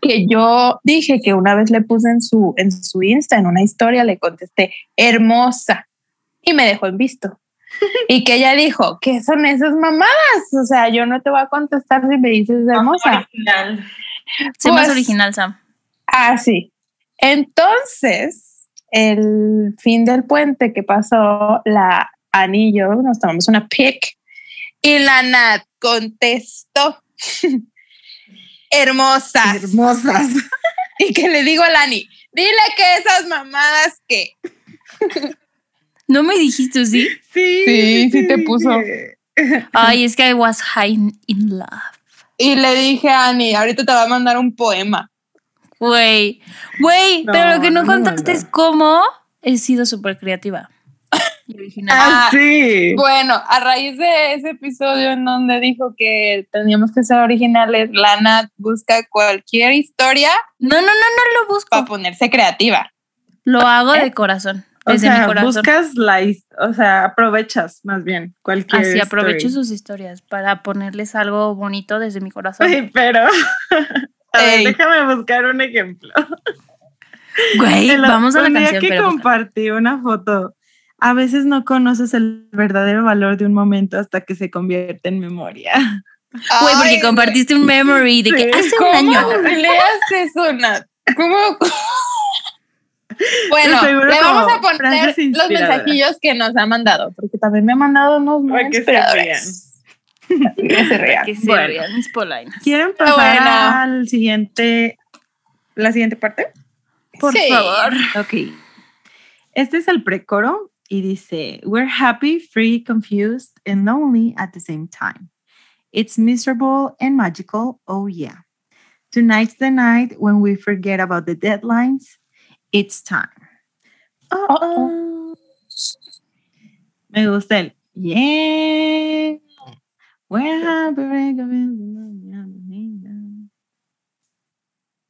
que yo dije que una vez le puse en su, en su Insta, en una historia, le contesté, hermosa, y me dejó en visto. Y que ella dijo, ¿qué son esas mamadas? O sea, yo no te voy a contestar si me dices hermosa. Original. Sé más Pues- original, Sam. Ah, sí. Entonces, el fin del puente que pasó, la Ani y yo nos tomamos una pic y la Nat contestó, hermosas. Hermosas. Y que le digo a Lani, dile que esas mamadas que. ¿No me dijiste sí? Sí, Sí, sí te puso. Ay, es que I was high in love. Y le dije a Ani, ahorita te va a mandar un poema. Güey, güey, No, pero lo que no, no contaste es cómo he sido súper creativa. Y original. Ah, Ah, sí. Bueno, a raíz de ese episodio en donde dijo que teníamos que ser originales, la Nat busca cualquier historia No, no, no, no lo busco. para ponerse creativa. Lo hago de corazón. O Desde mi sea, corazón. buscas la, o sea, aprovechas más bien cualquier Así aprovecho story. sus historias para ponerles algo bonito desde mi corazón. Sí, pero a ver, Ey. déjame buscar un ejemplo. Güey, vamos a la un día canción. que pero busca. compartí una foto. A veces no conoces el verdadero valor de un momento hasta que se convierte en memoria. Güey, porque compartiste un memory de que Sí. hace un ¿Cómo año. leas eso, Nat? ¿Cómo? Bueno, le vamos a poner los mensajillos que nos ha mandado, porque también me ha mandado unos muy que se inspiradores. Que se rían. Que se Bueno. vean mis polainas. ¿Quieren pasar bueno. al siguiente, la siguiente parte? Por Sí. favor. Ok. Este es el precoro y dice, We're happy, free, confused, and lonely at the same time. It's miserable and magical, oh yeah. Tonight's the night when we forget about the deadlines. It's time. Uh-oh. Me gusta el yeah.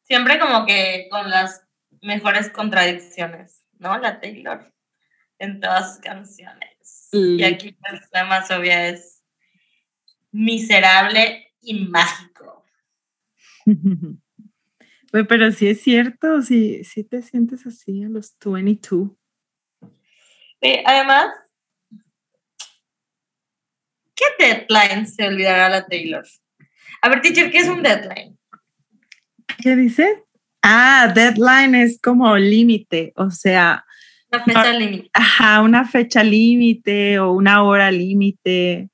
Siempre como que con las mejores contradicciones, ¿no? La Taylor en todas sus canciones. Mm. Y aquí pues, la más obvia es miserable y mágico. Güey, pero sí es cierto, sí, sí te sientes así a los 22. Sí, además, ¿qué deadline se olvidará la Taylor? A ver, teacher, ¿qué es un deadline? ¿Qué dice? Ah, deadline es como límite, o sea, Una fecha límite. ajá, una fecha límite o una hora límite.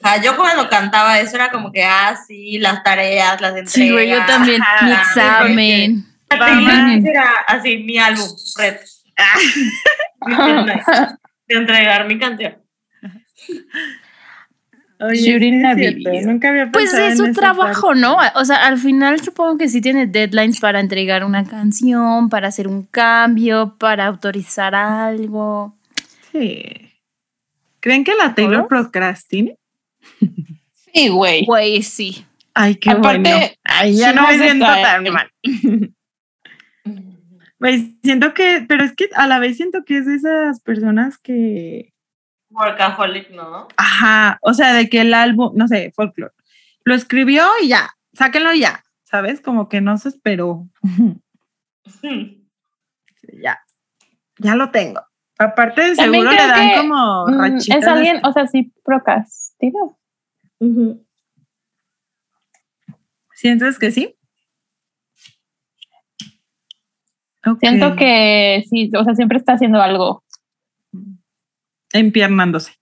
O sea, yo cuando cantaba eso era como que, ah, sí, las tareas, las entregas. Sí, güey, yo también. Ajá, Mi examen. Era así, mi álbum, red. De entregar mi canción. Oye, sí. Nunca había Pues es su trabajo, parte. ¿no? O sea, al final supongo que sí tiene deadlines para entregar una canción, para hacer un cambio, para autorizar algo. Sí. ¿Creen que la Taylor procrastine? Sí, güey. Güey, sí. Ay, qué Aparte, bueno. Ay, ya sí no me siento tan mal. Güey, siento que, pero es que a la vez siento que es de esas personas que, Workaholic, ¿no? ajá, o sea, de que el álbum, no sé, folklore, lo escribió y ya, sáquenlo ya, ¿sabes? Como que no se esperó. ya, ya lo tengo. Aparte, de También seguro le dan que, como Mm, rachitas. Es alguien, o sea, sí procrastina. ¿Sientes que sí? Siento que sí, o sea, siempre está haciendo algo. Empiernándose.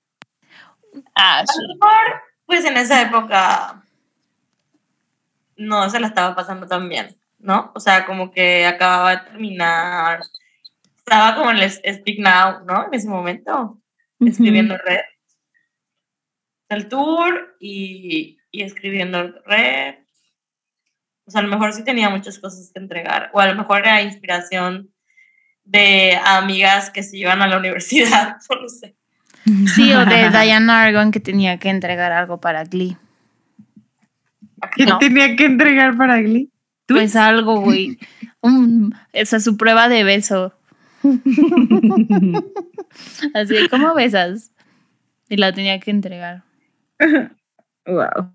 Ah, A lo mejor, pues en esa época no se la estaba pasando tan bien, ¿no? O sea, como que acababa de terminar, estaba como en el Speak Now, ¿no? En ese momento, escribiendo red. El tour y, y escribiendo red. O sea, a lo mejor sí tenía muchas cosas que entregar, o a lo mejor era inspiración de amigas que se iban a la universidad, no sé. Sí, o de Diana Argon que tenía que entregar algo para Glee. ¿Qué No. tenía que entregar para Glee? Pues algo, güey. Esa es su prueba de beso. Así, ¿cómo besas? Y la tenía que entregar. wow.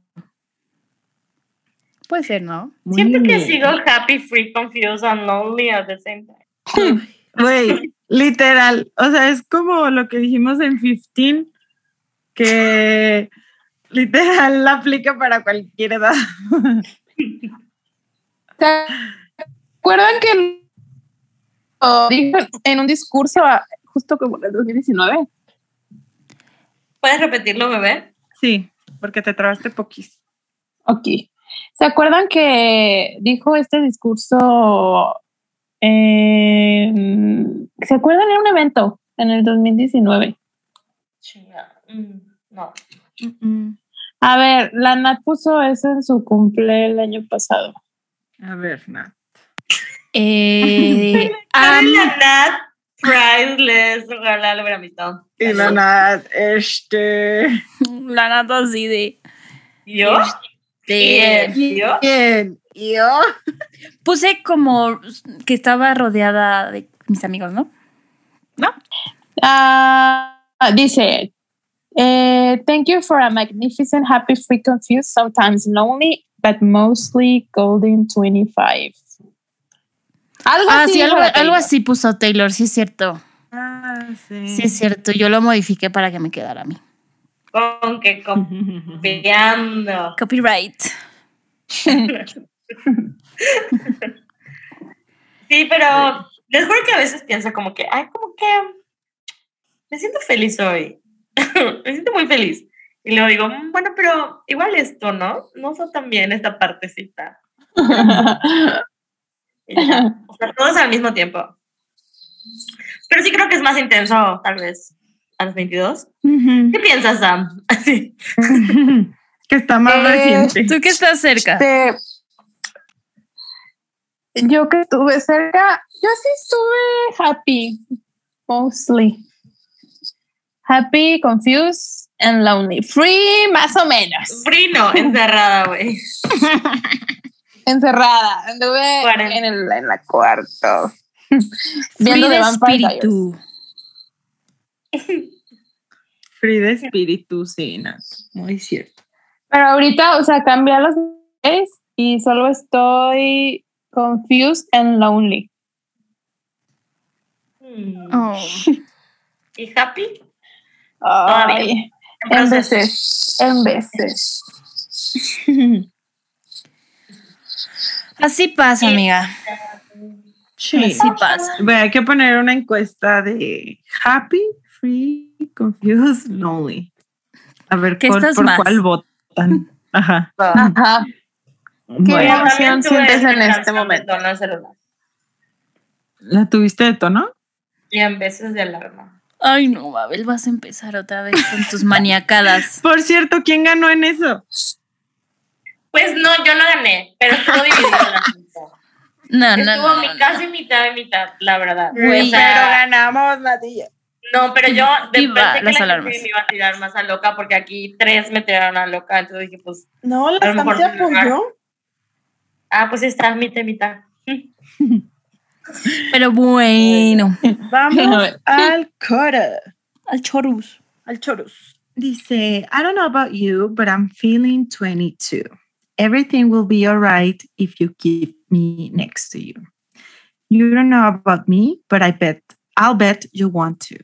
Puede ser, ¿no? Muy Siento que bien. sigo happy, free, confused, and lonely at the same time. Güey, literal. O sea, es como lo que dijimos en 15, que literal aplica para cualquier edad. ¿Se acuerdan que dijo en un discurso justo como en el 2019? ¿Puedes repetirlo, bebé? Sí, porque te trabaste poquís. Ok. ¿Se acuerdan que dijo este discurso? En- ¿Se acuerdan? Era un evento en el 2019. Chinga. mm, no. A ver, la Nat puso eso en su cumple el año pasado. A ver, Nat. Eh, am- la Nat Priceless. Ojalá lo hubiera visto. Y la Nat, este. la nata así de. ¿Yo? de- ¿Y ¿Yo? Bien. ¿Y yo? Puse como que estaba rodeada de mis amigos, ¿no? Ah, dice, eh, thank you for a magnificent, happy, free, confused, sometimes lonely, but mostly golden 25. Algo Ah, así. sí, algo, algo así puso Taylor, sí es cierto. Ah, sí. Sí es cierto, yo lo modifiqué para que me quedara a mí. Con que copiando. Copyright. Sí, pero les juro que a veces pienso como que, ay, como que me siento feliz hoy. me siento muy feliz. Y luego digo, "Mm, bueno, pero igual esto, ¿no? No fue tan bien esta partecita. O sea, todos al mismo tiempo. Pero sí creo que es más intenso, tal vez, a los 22. ¿Qué piensas, Sam? Así. que está más Eh, reciente. Tú que estás cerca. Este, yo que estuve cerca, yo sí estuve happy, mostly. Happy, confused and lonely. Free, más o menos. Frino, encerrada, güey. Encerrada. Anduve Cuarenta. en, el, en la cuarto. Free Viendo de The Vampire Diaries. espíritu. Free de espíritu, sí. Muy cierto. Pero ahorita, o sea, cambié los tres y solo estoy confused and lonely. Hmm. Oh. ¿Y happy? Ay, en veces, en veces. Así pasa, Sí. amiga. Sí. Así pasa. Bueno, hay que poner una encuesta de happy, free, confused, lonely. A ver ¿Qué cuál- por más? cuál votan. Ajá. Ajá. ¿Qué Bueno, emoción sientes en este momento? tono celular. ¿La tuviste de tono? Y en veces de alarma. Ay, no, Mabel, vas a empezar otra vez con tus maniacadas. Por cierto, ¿quién ganó en eso? Pues no, yo no gané, pero estuvo dividido el asunto. No, no, Estuvo no. mi- no, no. casi mitad de mitad, la verdad. Güey, O sea, ganamos, Natilla. No, pero yo de- Viva pensé que las la alarmas. gente me iba a tirar más a loca porque aquí tres me tiraron a loca, entonces dije, pues, No, A lo mejor Sam apoyó. ah, pues está mitad mitad. Pero bueno, Vamos al coro. al chorus. Al chorus. Dice, I don't know about you, but I'm feeling 22. Everything will be all right if you keep me next to you. You don't know about me, but I bet, I'll bet you want to.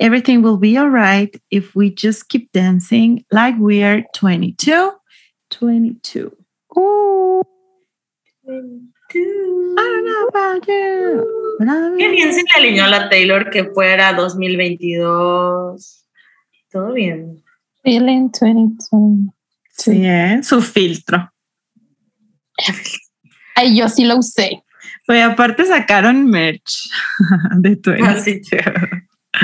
Everything will be all right if we just keep dancing like we're 22. 22. Ooh, I don't know about you, but Qué bien se le alineó a la Taylor que fuera 2022. Todo bien. Feeling 22. Sí, ¿eh? Su filtro. Ay, yo sí lo usé. Pues aparte sacaron merch de tu Así.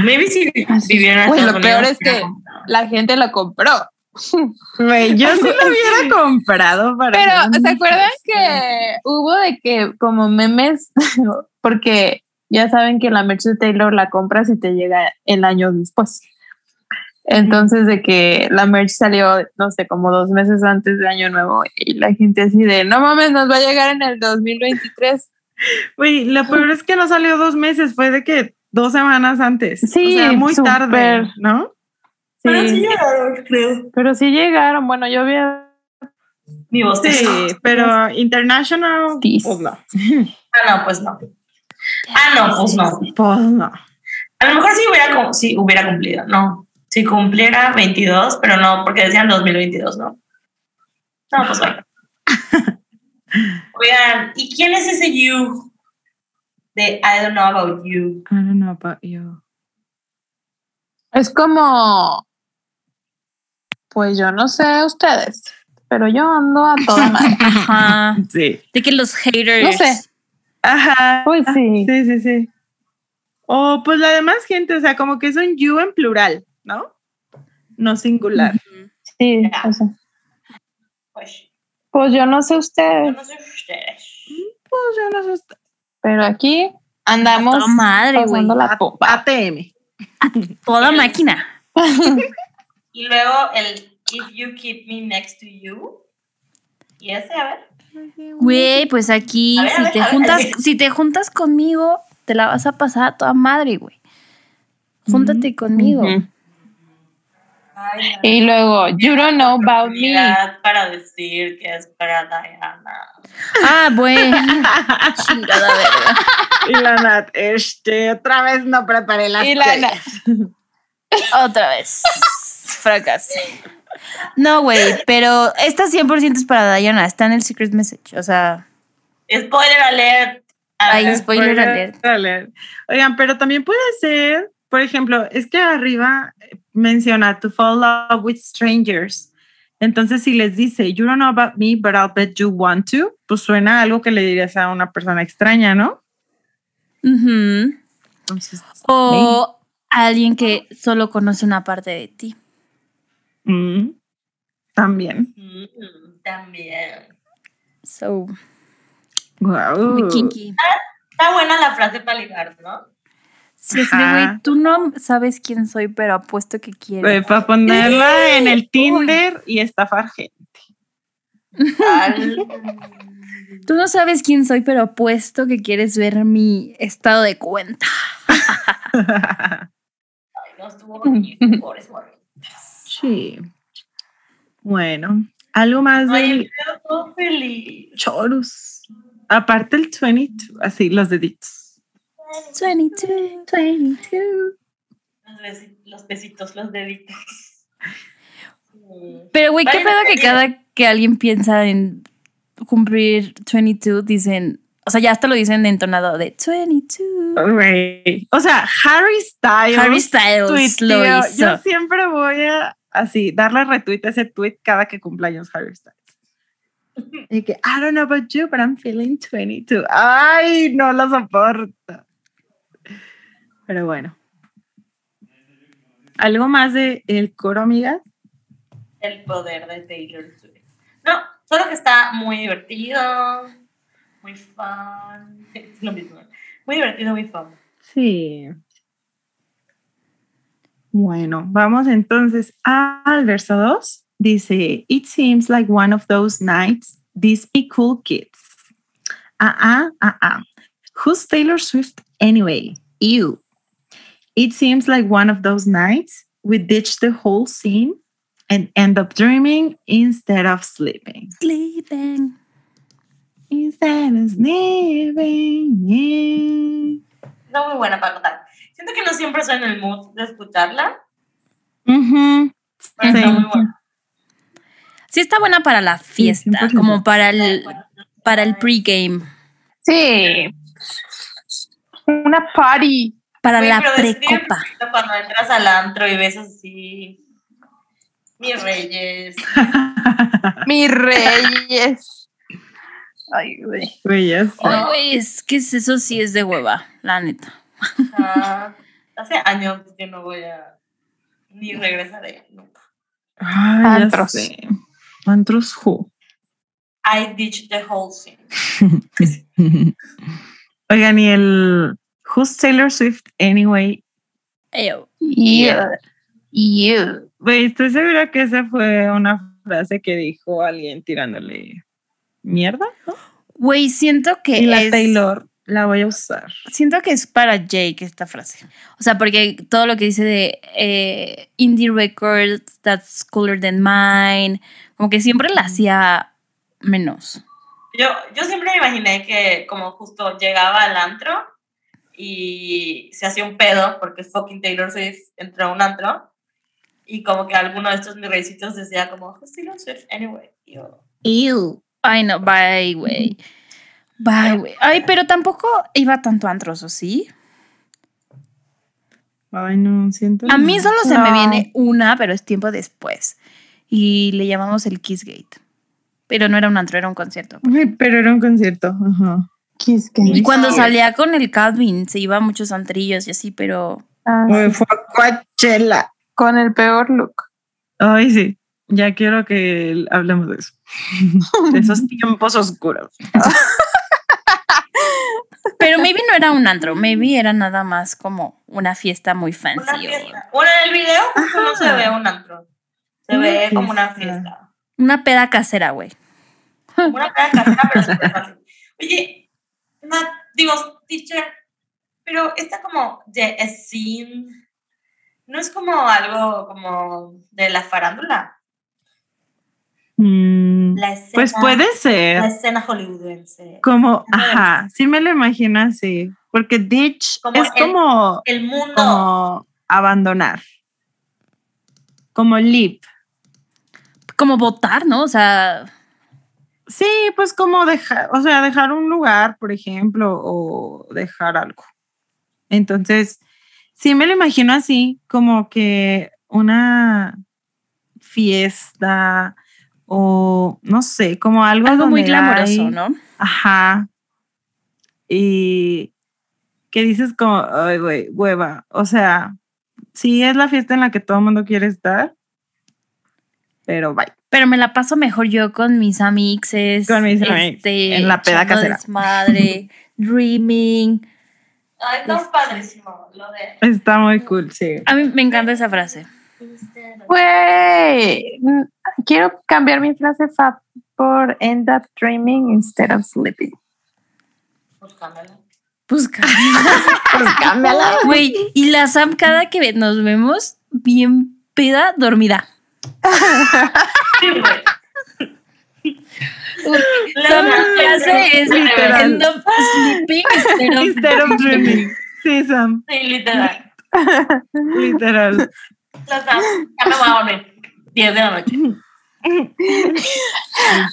Maybe si Güey, Estados lo peor es que la gente lo compró. Güey, yo sí lo hubiera comprado para. Pero, ¿se acuerdan que hubo de que como memes? Porque ya saben que la merch de Taylor la compras y te llega el año después. Entonces, de que la merch salió, no sé, como dos meses antes de Año Nuevo y la gente así de, no mames, nos va a llegar en el 2023. Güey, lo peor es que no salió dos meses, fue de que dos semanas antes. Sí, o sea, muy tarde, ¿no? Pero sí llegaron, creo. pero sí llegaron. Bueno, yo había Mi voz Sí, pero international, Sí. pues no. Ah, no, pues no. Ah, no, pues no. Pues no. A lo mejor sí hubiera, cum- sí hubiera cumplido, no. Si cumpliera 22, pero no, porque decían 2022, ¿no? No, pues bueno. Oigan, ¿y quién es ese you de I don't know about you? I don't know about you. Es como, pues yo no sé ustedes, pero yo ando a toda madre. Ajá. Sí. De que los haters. No sé. Ajá. Pues sí. Sí, sí, sí. O pues la demás gente, o sea, como que es un you en plural, ¿no? No singular. Sí, Ya. o sea, Pues, pues yo no sé yo ustedes, no sé ustedes. Pues yo no sé. Pero aquí andamos Toda madre, güey. pasando la pompa. ATM. Toda máquina. Y luego el If you keep me next to you. Y ese, a ver. Güey, pues aquí, ver, si ver, te juntas, si te juntas conmigo, te la vas a pasar a toda madre, güey. Júntate conmigo. Ujú. Ay, no. Y luego, you don't know about me. Para decir que es para Diana. Ah, bueno. Chingada verga. Y la Nat, este, otra vez no preparé las Y la cosas. Otra vez. Fracasé. No, güey, pero esta 100% es para Diana. Está en el secret message. O sea, Spoiler alert. Ay, spoiler alert. alert. Oigan, pero también puede ser, por ejemplo, es que arriba menciona to fall in love with strangers. Entonces, si les dice, you don't know about me, but I'll bet you want to, pues suena a algo que le dirías a una persona extraña, ¿no? Entonces, o alguien que solo conoce una parte de ti. mm, también. mm, También. So, Wow. muy kinky. Está buena la frase para ligar, ¿no? Sí, Ajá. güey, tú no sabes quién soy, pero apuesto que quieres. para ponerla en el Tinder y estafar gente. Al- Tú no sabes quién soy, pero apuesto que quieres ver mi estado de cuenta. Ay, no estuvo bonito, pobres morritos. sí. Bueno, algo más Ay, del me quedo todo feliz. Chorus. Aparte el 22, así los deditos. 22. 22. Los besi- Los besitos, los deditos. Pero, güey, ¿qué pedo que cada que alguien piensa en cumplir 22 dicen, o sea, ya hasta lo dicen entonado de 22. Güey. O sea, Harry Styles. Harry Styles tuiteó, lo hizo. Yo siempre voy a así darle retweet a ese tweet cada que cumpleaños Harry Styles. Y que, I don't know about you, but I'm feeling 22. Ay, no lo soporto. Pero bueno. ¿Algo más de el coro, amigas? El poder de Taylor Swift. No, solo que está muy divertido, muy fun. Es lo mismo. Muy divertido, muy fun. Sí. Bueno, vamos entonces al verso 2. Dice, It seems like one of those nights, these be cool kids. Ah, ah, ah, ah. Who's Taylor Swift anyway? You. It seems like one of those nights we ditch the whole scene and end up dreaming instead of sleeping. Sleeping. Instead of sleeping. yeah. Está muy buena para contar. Siento que no siempre estoy en el mood de escucharla, Ujú. pero Sí. está muy buena. Sí está buena para la fiesta, 100%. como para el, para el pregame, Sí. Una party. Para Güey, la precopa. un poquito Cuando entras al antro y ves así, mis reyes. Mis reyes. Ay, güey. Güey, güey, es que eso sí es de hueva, la neta. Ah, hace años que no voy a, ni regresaré nunca. Ay, ya Antros. sé. Antros who. I ditched the whole scene. Oigan, y el Who's Taylor Swift anyway? Ew. Yeah. Yeah. Güey, estoy segura que esa fue una frase que dijo alguien tirándole mierda. Güey, siento que Y la es, Taylor la voy a usar. siento que es para Jake esta frase. O sea, porque todo lo que dice de eh, indie records that's cooler than mine, como que siempre la hacía menos. Yo, yo siempre me imaginé que como justo llegaba al antro y se hacía un pedo porque fucking Taylor Swift entró a un antro y como que alguno de estos mis reycitos decía como, "Who's Taylor Swift anyway. Y yo, Ew. Ay, no, bye, güey. Bye, güey. Ay, pero tampoco iba tanto antros, ¿o sí? Ay, no, siento. A mí no. solo se me viene una, pero es tiempo después. Y le llamamos el Kissgate. Pero no era un antro, era un concierto. Pero era un concierto. Ajá. Kiss Y cuando salía con el Calvin, se iba a muchos antrillos y así, pero Ah, sí. fue a Coachella. Con el peor look. Ay, sí. Ya quiero que hablemos de eso. De esos tiempos oscuros. Pero maybe no era un antro, maybe era nada más como una fiesta muy una fancy. fiesta. Bueno, en el video no se ve un antro. Se Una ve como una fiesta. una peda casera, güey. Una peda casera, pero súper fácil. Oye, Digo, teacher, pero esta como de scene, ¿no es como algo como de la farándula? Mm, La escena, pues puede La ser. escena hollywoodense. Como, Ajá. sí me lo imagino así. Porque ditch Como es el- como, El mundo. como abandonar. Como leave. Como votar, ¿no? O sea, Sí, pues como dejar, o sea, dejar un lugar, por ejemplo, o dejar algo. Entonces, sí me lo imagino así, como que una fiesta o no sé, como algo, algo muy glamoroso, hay- ¿no? Ajá. Y que dices como, ay, güey, hueva. O sea, sí es la fiesta en la que todo el mundo quiere estar, pero bye. Pero me la paso mejor yo con mis amixes. Con mis amix, en la peda casera. desmadre, dreaming. Ay, está padrísimo. Lo de. Está muy cool, sí. A mí me encanta esa frase. Güey, quiero cambiar mi frase fab por end up dreaming instead of sleeping. Pues cámbiala. Pues Pues cámbiala. Güey, y la Sam cada que nos vemos, bien peda, dormida. La Sam frase lo que hace es Literal. sleeping instead of dreaming. Sí, Sam, Sí, literal. literal. La Sam, ya me voy a dormir. 10 de la noche.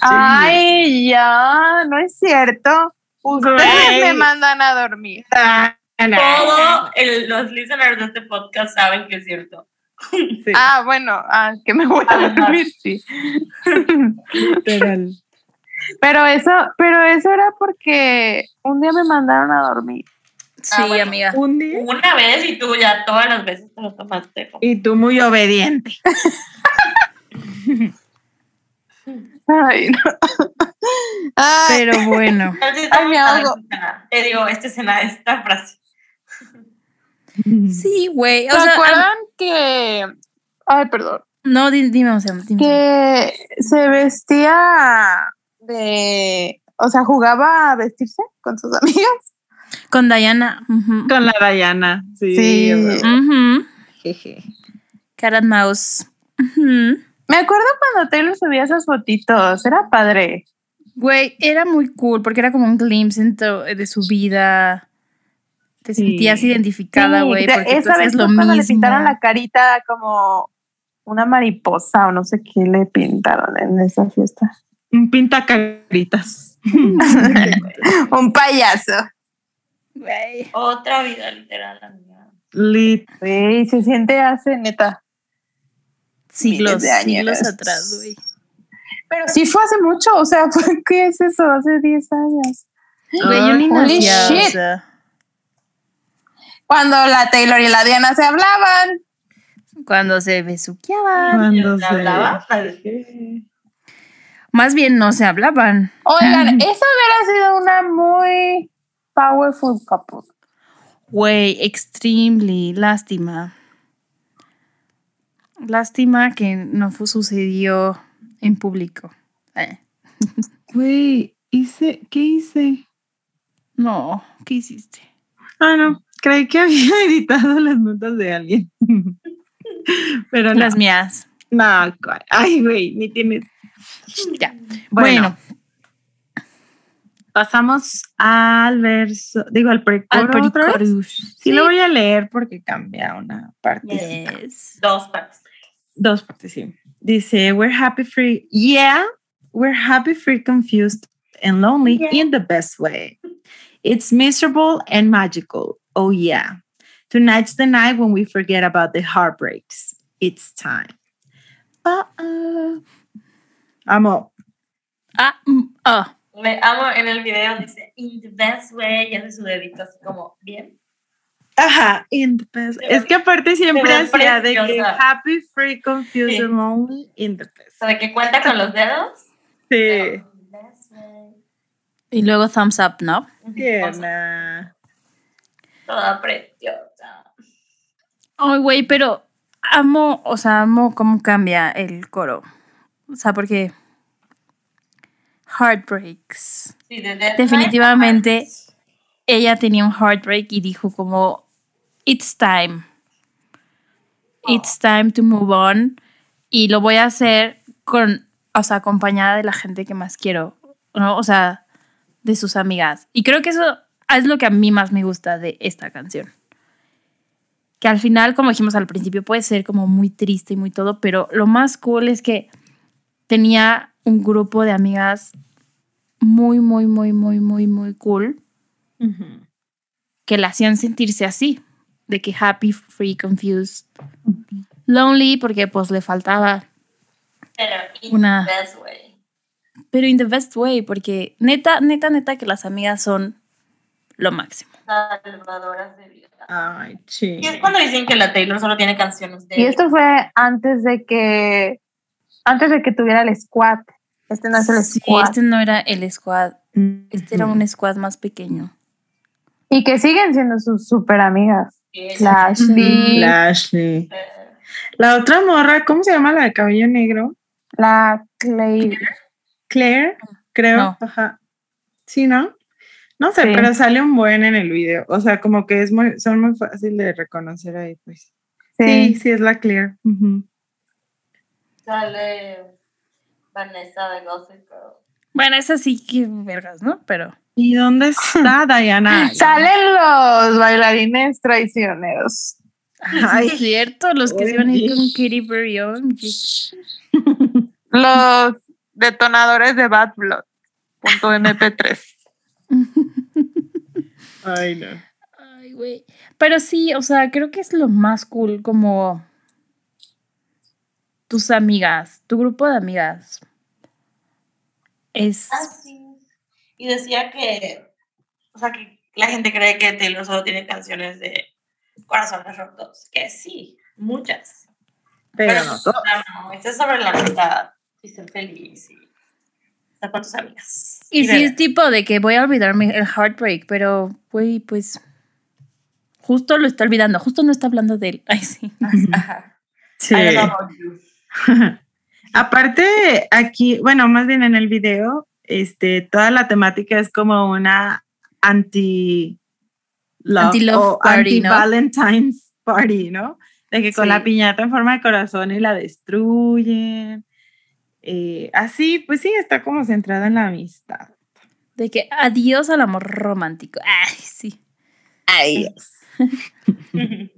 Ay, ya, no es cierto. Ustedes me mandan a dormir. Todos los listeners de este podcast saben que es cierto. Sí, Ah, bueno, ah, que me voy a dormir, sí. literal. Pero eso, pero eso era porque un día me mandaron a dormir. Sí, Ah, bueno. amiga. Un día. Una vez y tú ya todas las veces te lo tomaste. Y tú muy obediente. Ay, no. Ay, Pero bueno. Ay, me ahogo. Te digo, esta escena, esta frase. Sí, güey. ¿Se acuerdan que... Ay, perdón. no, di- dime, o sea, dime. Que se vestía de... O sea, jugaba a vestirse con sus amigas. Con Diana. ujú. Con la Dayana. Sí. Sí. Ujú. Jeje. Cat and Mouse. Me acuerdo cuando Taylor subía esas fotitos. Era padre. Güey, era muy cool porque era como un glimpse de su vida. Te Sí. sentías identificada, Sí, güey, porque tú esa vez lo fue cuando le mismo. pintaron la carita como una mariposa o no sé qué le pintaron en esa fiesta. Un pintacaritas. Un payaso. Otra vida literal, amiga. Lit. Sí, se siente hace neta. Siglos, de años. siglos atrás, güey. Pero sí fue hace mucho, o sea, ¿qué es eso? Hace 10 años. Güey, yo ni o shit. sea. Cuando la Taylor y la Diana se hablaban. Cuando se besuqueaban. Cuando ¿Se se... hablaba? Más bien no se hablaban. Oigan, eso hubiera sido una muy powerful couple. Güey, extremely. Lástima. Lástima que no fue, sucedió en público. Eh, Güey, hice, ¿qué hice? No, ¿qué hiciste? Ah, no, creí que había editado las notas de alguien. Pero no, Las mías. no, ay, güey, ni tienes. Ya. Bueno, Bueno, pasamos al verso, digo, al precoro otra vez. pericorus. Sí, lo voy a leer porque cambia una parte. Yes. Dos partes. Dos partes, sí. Dice, we're happy, free. Yeah, we're happy, free, confused, and lonely Yeah. in the best way. It's miserable and magical. Oh, yeah. Tonight's the night when we forget about the heartbreaks. It's time. Uh-uh. Amo. Ah, mm, ah. Me amo en el video, dice, in the best way, y hace su dedito así como, bien. Ajá, in the best. Ve- Es que aparte siempre hacía de que happy, free, confused, Sí. and lonely in the best. O sea, que cuenta con los dedos. Sí. pero in the best way. Y luego thumbs up, ¿no? Tierna. Toda preciosa. Ay, güey, pero amo, o sea, amo cómo cambia el coro. O sea, porque heartbreaks. Sí, de Definitivamente. Ella tenía un heartbreak y dijo como, it's time. It's time to move on. Y lo voy a hacer con, o sea, acompañada de la gente que más quiero, ¿no? O sea, de sus amigas. Y creo que eso es lo que a mí más me gusta de esta canción. Que al final, como dijimos al principio, puede ser como muy triste y muy todo, pero lo más cool es que tenía un grupo de amigas muy, muy, muy, muy, muy, muy cool que la hacían sentirse así, de que happy, free, confused, lonely, porque pues le faltaba, Pero in Una- the best way. pero in the best way, porque neta, neta, neta que las amigas son lo máximo. Salvadoras de vida. Ay, sí. Y es cuando dicen que la Taylor solo tiene canciones de Y esto fue antes de que antes de que tuviera el squad. Este no es el Sí, squad. este no era el squad, este era un squad más pequeño. Y que siguen siendo sus super amigas. que- La Ashley, La Ashley. La otra morra, ¿cómo se llama la de cabello negro? la Clay. Claire, creo. No. Ajá. Sí, ¿no? No sé, Sí. pero sale un buen en el video. O sea, como que es muy, son muy fácil de reconocer ahí, pues. Sí, Sí. sí, es la. Ujú. Sale Vanessa de Gossip Girl. Bueno, es así que vergas, ¿no? Pero ¿Y dónde está Diana? Salen los bailarines traicioneros. Ay. es cierto, los que se van a ir con. Katy Perry, OMG. Los detonadores de Bad Blood. Punto MP3. Ay, no. Ay, güey. Pero sí, o sea, creo que es lo más cool como tus amigas, tu grupo de amigas. Es Ah, sí. Y decía que, o sea, que la gente cree que Taylor solo tiene canciones de corazones rotos. Que sí, muchas. Pero no todo. no, esta es sobre la amistad y ser feliz y estar con tus amigas. Y sí ver- es tipo de que voy a olvidarme el heartbreak, pero, güey, pues justo lo está olvidando, justo no está hablando de él. Ay, sí. Ajá. Sí. Aparte, aquí, bueno, más bien en el video, este, toda la temática es como una anti love, Anti-love o party, ¿no? anti-Valentine's party, ¿no? De que con Sí. la piñata en forma de corazón y la destruyen. Eh, así, pues sí, está como centrada en la amistad. De que adiós al amor romántico. Ay, sí. Adiós.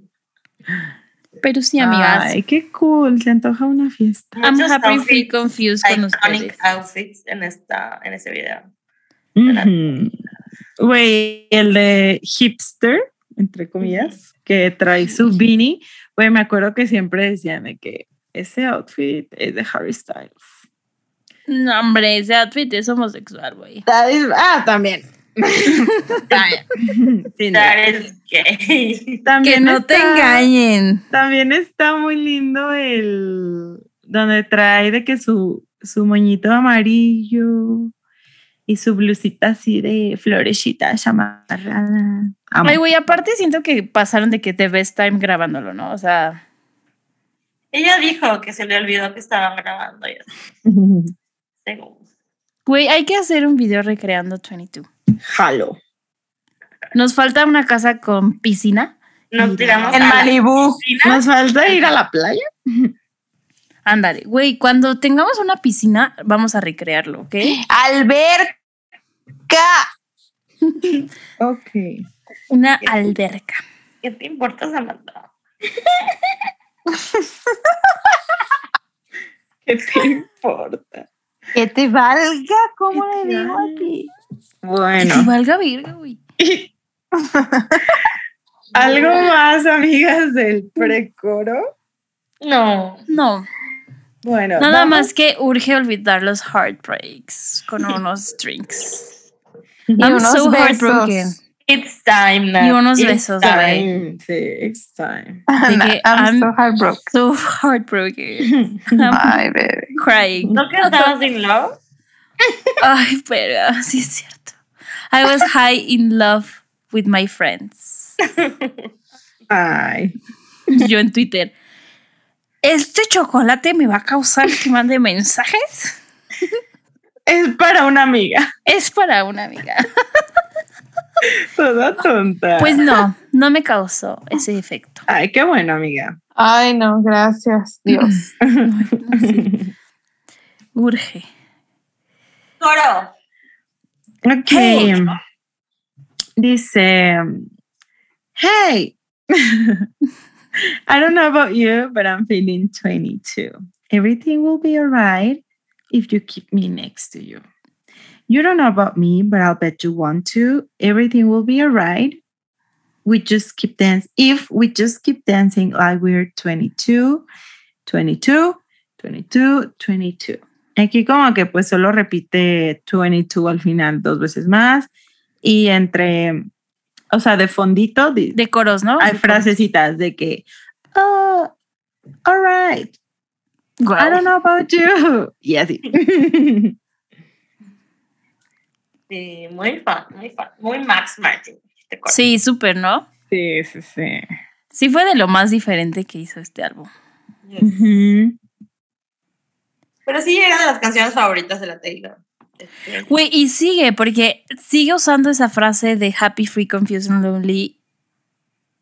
Pero sí, amigas. Ay, qué cool, se antoja una fiesta. I'm Muchos happy, confused con Iconic ustedes. outfits en, esta, en ese video. Güey, el de hipster, entre comillas, que trae su beanie. Güey, me acuerdo que siempre decían de que ese outfit es de Harry Styles. No, hombre, ese outfit es homosexual, güey. Ah, también. Gay. Que También no te engañen. También está muy lindo el donde trae de que su, su moñito amarillo y su blusita así de florecitas amarrada. Amo. Ay, güey, aparte siento que pasaron de que te ves time grabándolo, ¿no? O sea, Ella dijo que se le olvidó que estaban grabando. güey, hay que hacer un video recreando 22. Jalo. Nos falta una casa con piscina. Nos tiramos En a la. Nos falta ir a la playa. Ándale, güey, cuando tengamos una piscina, vamos a recrearlo, ¿ok? Alberca. Ok. Una alberca. ¿Qué te importa, Samantha? ¿Qué te importa? Que te valga, ¿cómo Que le digo valga. a ti? Que Bueno, te valga verga, güey. algo más, amigas del precoro. No. No, Bueno, nada vamos- más que urge olvidar los heartbreaks con unos drinks. Y I'm unos so besos. heartbroken. It's time now. Y unos It's besos, güey. time. Sí, it's time. Ana, I'm, I'm- so heartbroken. So heartbroken. I'm Ay, bebé. crying. ¿No que estabas in love? Ay, pero sí es cierto. I was high in love with my friends. Ay. Yo en Twitter. ¿Este chocolate me va a causar que mande mensajes? Es para una amiga. Es para una amiga. Toda tonta. Pues no, no me causó ese efecto. Ay, qué bueno, amiga. Ay, no, gracias, Dios. Urge. Coro. Ok. Hey. Dice, hey, I don't know about you, but I'm feeling 22. Everything will be all right if you keep me next to you. You don't know about me, but I'll bet you want to. Everything will be all right. We just keep dancing. If we just keep dancing like we're 22, 22, 22, 22. Aquí como que pues solo repite 22 al final dos veces más y entre, o sea, de fondito di- De coros, ¿no? hay frasecitas de que, oh, all right, Guau. I don't know about you. Y así. Sí, muy fan, muy fan. Muy Max Martin. este. Sí, súper, ¿no? sí, sí, sí. Sí fue de lo más diferente que hizo este álbum. Yes. Pero sí era de las canciones favoritas de la Taylor. Este, Güey, y sigue, porque sigue usando esa frase de happy, free, confused and lonely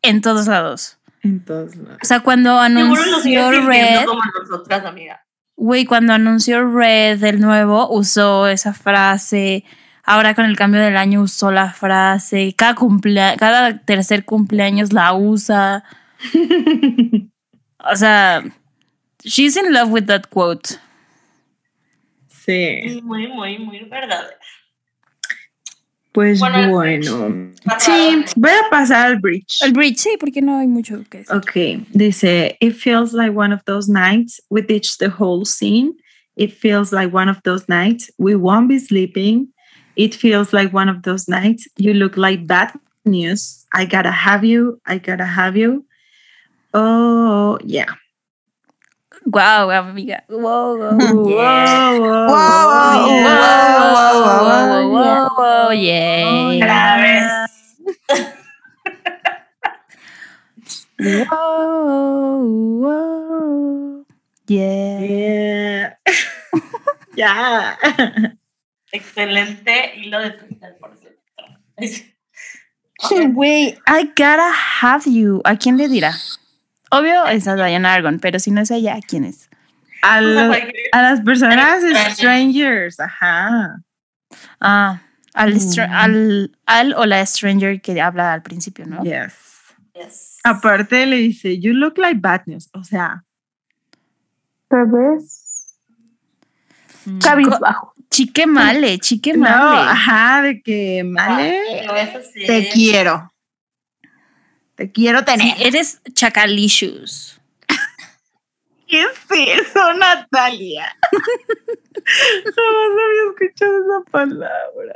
en todos lados. En todos lados. O sea, cuando anunció Red, como nosotras, amiga. güey, cuando anunció Red del nuevo, usó esa frase. Ahora con el cambio del año usó la frase. Cada, cumplea- cada tercer cumpleaños la usa. O sea, she's in love with that quote. Sí. Muy, muy, muy verdadera. Pues Bueno. Sí, voy a pasar al bridge. El bridge, sí, porque no hay mucho que decir. Okay, dice, it feels like one of those nights we ditch the whole scene. It feels like one of those nights we won't be sleeping. It feels like one of those nights you look like bad news. I gotta have you. I gotta have you. Oh, yeah. Wow, amiga. Wow, wow, oh, Whoa, yeah. whoa, Wow, wow, yeah. wow, wow, wow, wow, wow, yeah. Graves. Wow, wow, yeah. Yeah. yeah. Excelente hilo de Twitter, por cierto. Güey, I gotta have you. ¿A quién le dirá? Obvio es a Diana Argon, pero si no es ella, ¿a quién es? A, a las personas strangers, ajá. Ah, al, Mm. al, al o la stranger que habla al principio, ¿no? Yes. Yes. Aparte le dice, you look like bad news. O sea, Bebés. mm. Cabizbajo. Chique male, chique no, male. ajá, de que male, pero eso sí. te quiero. Te quiero Sí, tener. eres chacalicious. ¿Qué es eso, Natalia? Jamás había escuchado esa palabra.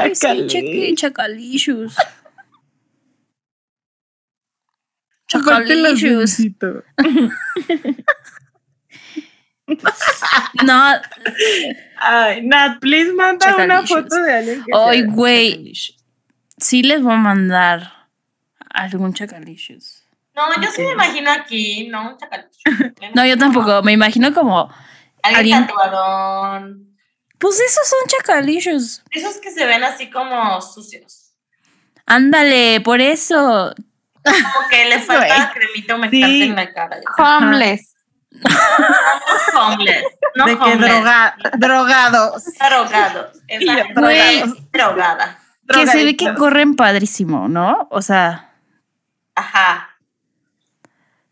Ay, sí, chacalicious. Chacalicious. No, Ay, Nat, please manda una Chacalicious. foto de alguien que Ay, güey. chacalicious. sí les voy a mandar algún chacalicious. No, yo sí me imagino aquí, ¿no? Un chacalillo. No, yo tampoco. Me imagino como. Alguien alguien- tatuadón. Pues esos son chacalicious. Esos que se ven así como sucios. Ándale, por eso. Como que le falta cremita humectante Sí. en la cara. Homeless. No homeless. No de que homeless. droga, drogados. Drogados. Exacto. Güey. Drogada. Que se ve que corren padrísimo, ¿no? O sea, Ajá.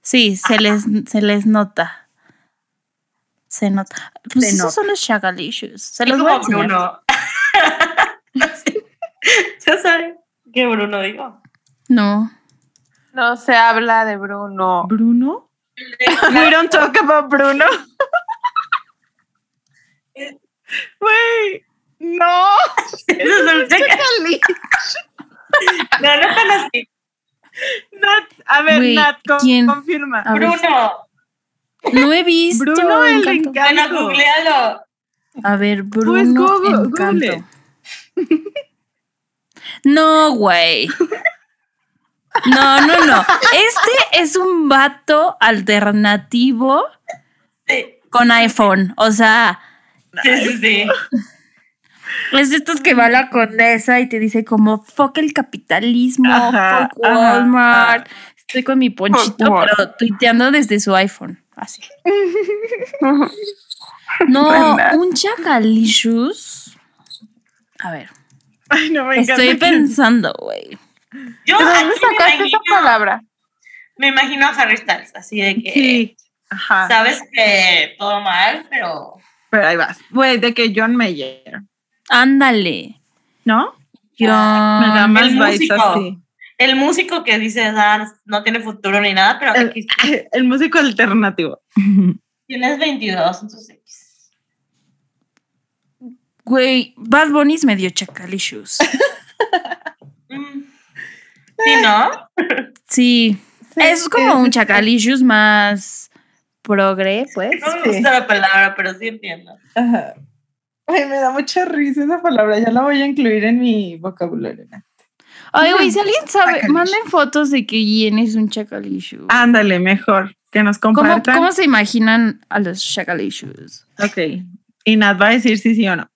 sí, se les, se les nota. Se nota. Pues Se esos nota. son los chacalicious. Se los voy a enseñar. Bruno. ¿Ya saben qué Bruno dijo? No. No se habla de Bruno. ¿Bruno? We don't talk about Bruno. Güey, no. No, no tan así. Nat, a ver, Güey, Nat, con- ¿quién? confirma. A. Bruno. No he visto. Bruno el Encanto. encanto. Bueno, googlealo. A ver, Pues, Bruno Google- Encanto. Google. No, güey. No, no, no. Este es un vato alternativo Sí, con iPhone. O sea, sí, sí. sí. es de estos que va a la condesa y te dice como fuck el capitalismo, Ajá, fuck ajá, Walmart. Estoy con mi ponchito, Fuck Walmart. pero tuiteando desde su iPhone. Así. No, un chacalicious. A ver, Ay, no me encanta. estoy pensando, güey. Yo ¿De dónde aquí me sacaste esa imagino, palabra? me imagino a Harry Styles, así de que Sí, ajá. sabes que todo mal, pero Pero ahí vas. Güey, de que John Mayer, Ándale. ¿no? Yo. Me da el más vibes músico. así. el músico que dice ah, no tiene futuro ni nada, pero El, aquí el músico alternativo. tienes 22, entonces X. Güey, Bad Bunny es medio chacalicious. Mm. Sí, ¿no? Sí. es como un chacalicious más progre, pues. No me Sí. gusta la palabra, pero sí entiendo. Ajá. Ay, me da mucha risa esa palabra. Ya la voy a incluir en mi vocabulario. ¿no? Ay, güey, si alguien sabe, manden fotos de que Jen es un chacalicious. Ándale, mejor. Que nos ¿Cómo, compartan. ¿Cómo se imaginan a los chacalicious? Ok. Y Nat va a decir si sí o no.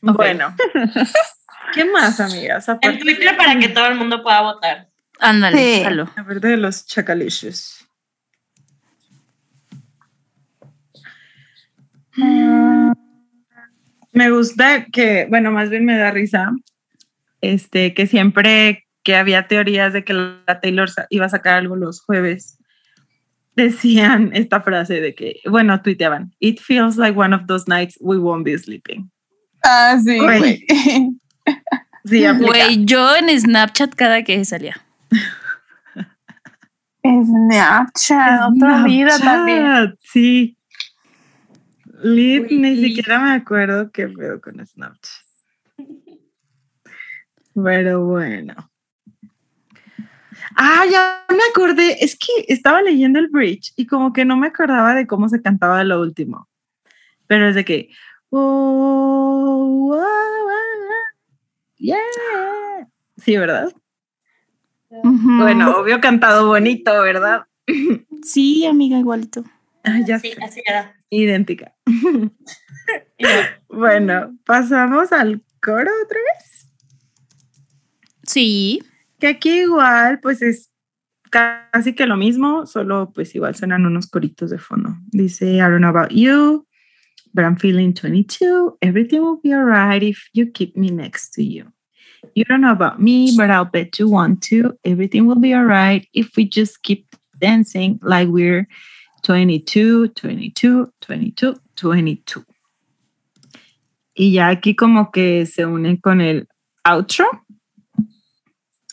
Bueno. ¿Qué más, amigas? En Twitter para que todo el mundo pueda votar. Ándale, Sí. aparte de los chacalicious. Me gusta que, bueno, más bien me da risa, este, que siempre que había teorías de que la Taylor iba a sacar algo los jueves, decían esta frase de que, bueno, tuiteaban, it feels like one of those nights we won't be sleeping. Ah, sí, Güey. güey. Sí, aplica. Güey, yo en Snapchat cada que salía. Snapchat, otra vida también. Sí. Lit, ni siquiera me acuerdo qué pedo con Snapchat. Pero bueno. Ah, ya me acordé. Es que estaba leyendo el bridge y como que no me acordaba de cómo se cantaba lo último. Pero es de que. "Oh, ah, ah, yeah". Sí, ¿verdad? Bueno, obvio cantado bonito, ¿verdad? Sí, amiga, igualito. Ah, ya Sí, sé. así era. Idéntica. Bueno, pasamos al coro otra vez. Sí. Que aquí igual, pues es casi que lo mismo, solo pues igual suenan unos coritos de fondo. Dice, I don't know about you, but I'm feeling 22. Everything will be alright if you keep me next to you. You don't know about me, but I'll bet you want to. Everything will be alright if we just keep dancing like we're 22, 22, 22, 22. Y ya aquí como que se unen con el outro,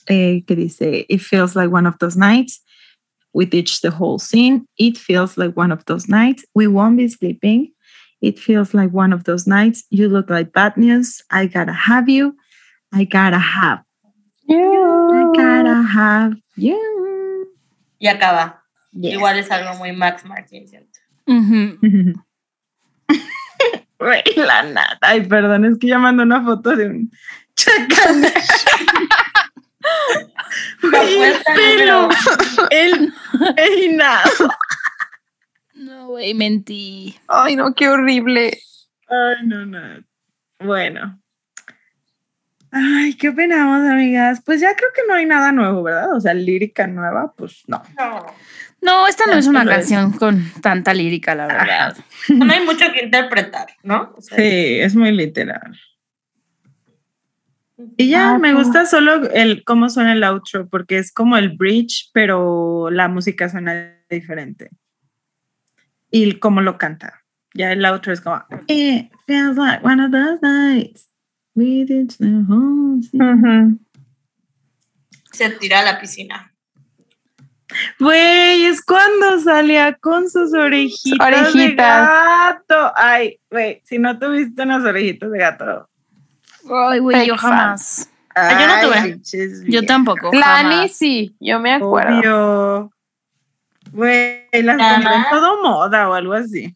eh, que dice, It feels like one of those nights. We ditch the whole scene. It feels like one of those nights. We won't be sleeping. It feels like one of those nights. You look like bad news. I gotta have you. I gotta have. I gotta have you. Y acaba. Yes. Igual es algo muy Max Martin, ¿cierto? Ujú. Güey, la nada. Ay, perdón, es que ya mandó una foto de un chacal. El pelo, número- el peinado. No, güey, mentí. Ay, no, qué horrible. Ay, no, no. Bueno. Ay, ¿qué opinamos, amigas? Pues ya creo que no hay nada nuevo, ¿verdad? O sea, lírica nueva, pues no. No. No, esta no es una no es. canción con tanta lírica, la verdad. No hay mucho que interpretar, ¿no? O sea, Sí, es muy literal. Y ya, Ah, me pues. gusta solo el cómo suena el outro, porque es como el bridge, pero la música suena diferente. Y cómo lo canta. Ya el outro es como, It feels like one of those nights. We did the whole thing". Se tira a la piscina. Güey, es cuando salía con sus orejitas, de Orejitas. gato. Ay, güey, si no tuviste unas orejitas de gato. Ay, güey, yo jamás. Ah, yo no tuve. Yo tampoco. Lani sí, yo me acuerdo. Obvio. Güey, las compré en todo moda o algo así.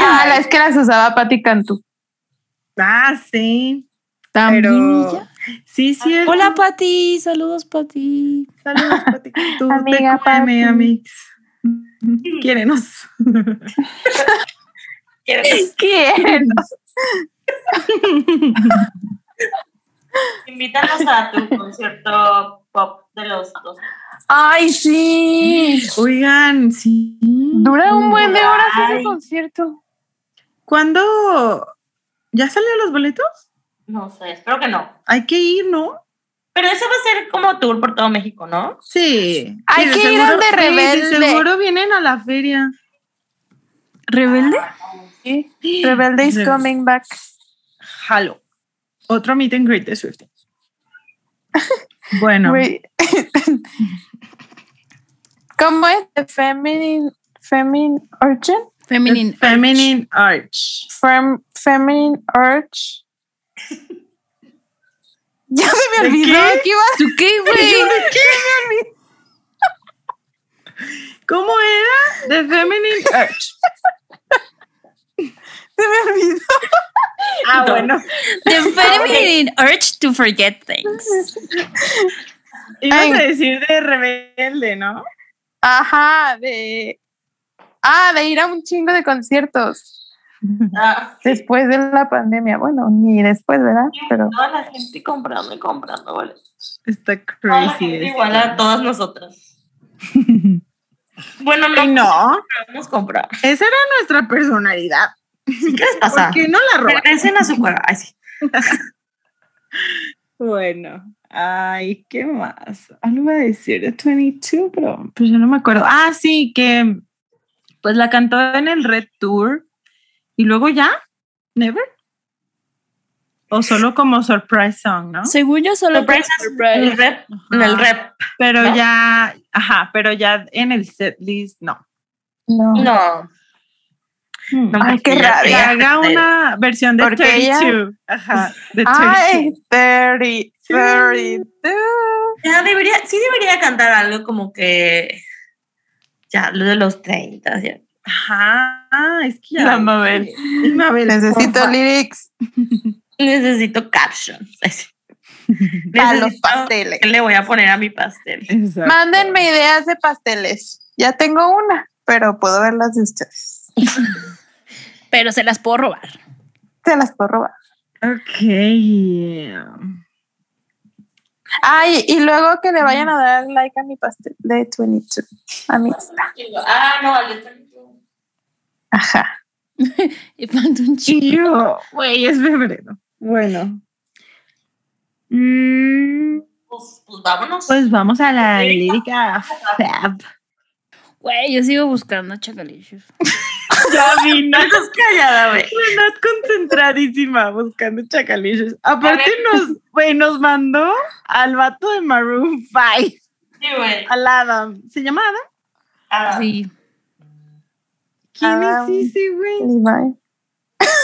Ah, la es que las usaba Patti Cantú. Ah, sí. También Pero- ella. Sí, sí. Hola, Pati. Saludos, Pati. Saludos, Pati. Tú, Amiga TQM, Pati. amigos. Quiérenos. ¿Quieres? ¿Quién? Invítanos a tu concierto pop de los dos. Ay, sí. Oigan, sí. Dura un buen de horas ese concierto. ¿Cuándo? ¿Ya salieron los boletos? No sé, espero que no. Hay que ir, ¿no? Pero eso va a ser como tour por todo México, ¿no? Sí. Hay Sí, de que ir al de sí, Rebelde. seguro vienen a la feria. ¿Rebelde? Sí. Rebelde is Rebelde. coming back. Jalo. Otro meet and greet de. Bueno. ¿Cómo es? The feminine, feminine urchin? Feminine. the Feminine Arch. Fem, feminine urge. Ya se me ¿De olvidó qué? que iba a ¿Tú qué, güey? ¿Cómo era? The Feminine Arch. se me olvidó. Ah, No. bueno. The feminine urge to forget things. Ibas Ay. a decir de rebelde, ¿no? Ajá, de. Ah, de ir a un chingo de conciertos Ah, después de la pandemia. Bueno, ni después, ¿verdad? Pero Toda la gente comprando y comprando, ¿vale? Está Toda la crazy. igual a todas nosotras. Bueno, no no, podemos comprar. esa era nuestra personalidad. ¿Qué les pasa? ¿Por qué no la roban? Regresen a su cueva. Ay, sí. Bueno, ay, ¿qué más? Algo iba a decir de 22, pero pues yo no me acuerdo. Ah, sí, que pues la cantó en el Red Tour y luego ya, ¿never? O solo como surprise song, ¿no? Según yo, solo Surprise En el surprise. rep. En el rep. Pero ¿no? ya, ajá, pero ya en el set list, no. no. No. Hmm. No, Ay, qué rabia. Que ya- haga una versión de Porque 32. Ajá, de 32. Ay, 30, 32. Ya debería, sí debería cantar algo como que ya lo de los 30. ya. Ajá, es que ya. La Mabel. Mabel, Necesito porfa. lyrics Necesito captions. Para los pasteles. ¿Qué le voy a poner a mi pastel? Exacto. Mándenme ideas de pasteles. Ya tengo una, pero puedo ver las de ustedes. Pero se las puedo robar. Se las puedo robar. Ok. Ay, y luego que le vayan a dar like a mi pastel de 22. A mi. Ah, no, al de 32. Ajá. Y falta un chico. Güey, es febrero. Bueno. Mm, Pues, pues vámonos. pues vamos a la Lírica. lírica fab. Güey, yo sigo buscando chacalicious. No, Estás callada, güey. no concentradísima buscando chacalillos. Aparte nos, güey, nos mandó al vato de Maroon 5, Sí, güey. al Adam. ¿Se llama Adam? Sí. ¿Quién Adam. es ese, güey?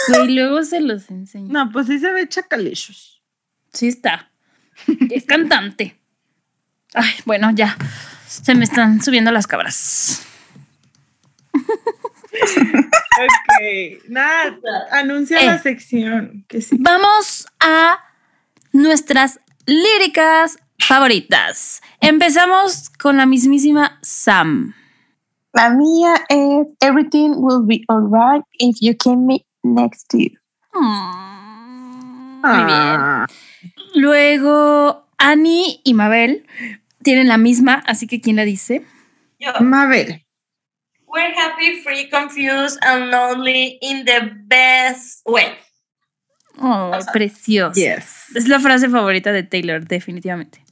Güey, luego se los enseño. No, pues sí se ve chacalicious. Sí está. Es cantante. Ay, bueno, ya. Se me están subiendo las cabras. Ok, nada, anuncia Eh. la sección. Que sí. Vamos a nuestras líricas favoritas. Empezamos con la mismísima Sam. La mía es Everything will be alright if you keep me next to you. Mm, Muy bien. Ah, Luego, Annie y Mabel tienen la misma, así que ¿quién la dice? Yo. Mabel. We're happy, free, confused, and lonely in the best way. Oh, precioso. Yes. Es la frase favorita de Taylor, definitivamente.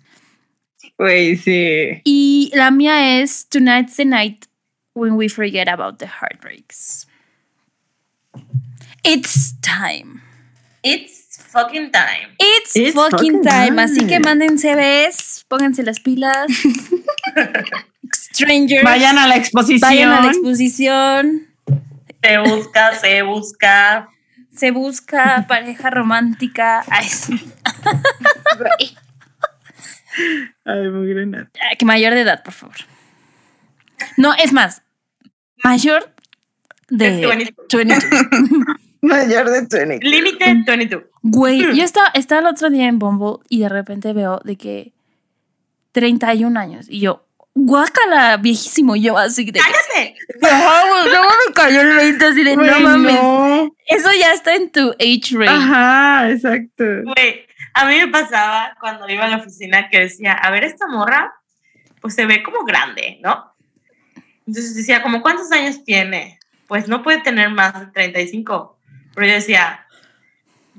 Güey, sí. Y la mía es Tonight's the night when we forget about the heartbreaks. It's time. It's fucking time. It's, It's fucking fucking time. Así que manden CVs, pónganse las pilas. Strangers. Vayan a la exposición. vayan a la exposición. Se busca, se busca. Se busca pareja romántica. Ay, sí. Ay, muy grande. Ah, que mayor de edad, por favor. No, es más, mayor de De 22. 22. Mayor de 20. Límite 22. Güey, yo estaba, estaba el otro día en Bumble y de repente veo de que 31 años y yo, guácala, viejísimo, yo así de ¡Cállate! "Ajá, güey, no me cayó el 20 así de, no mames, no. eso ya está en tu age range. Ajá, exacto. Güey, a mí me pasaba cuando iba a la oficina que decía, a ver, esta morra, pues se ve como grande, ¿no? Entonces decía, como cuántos años tiene? Pues no puede tener más de 35. Pero yo decía,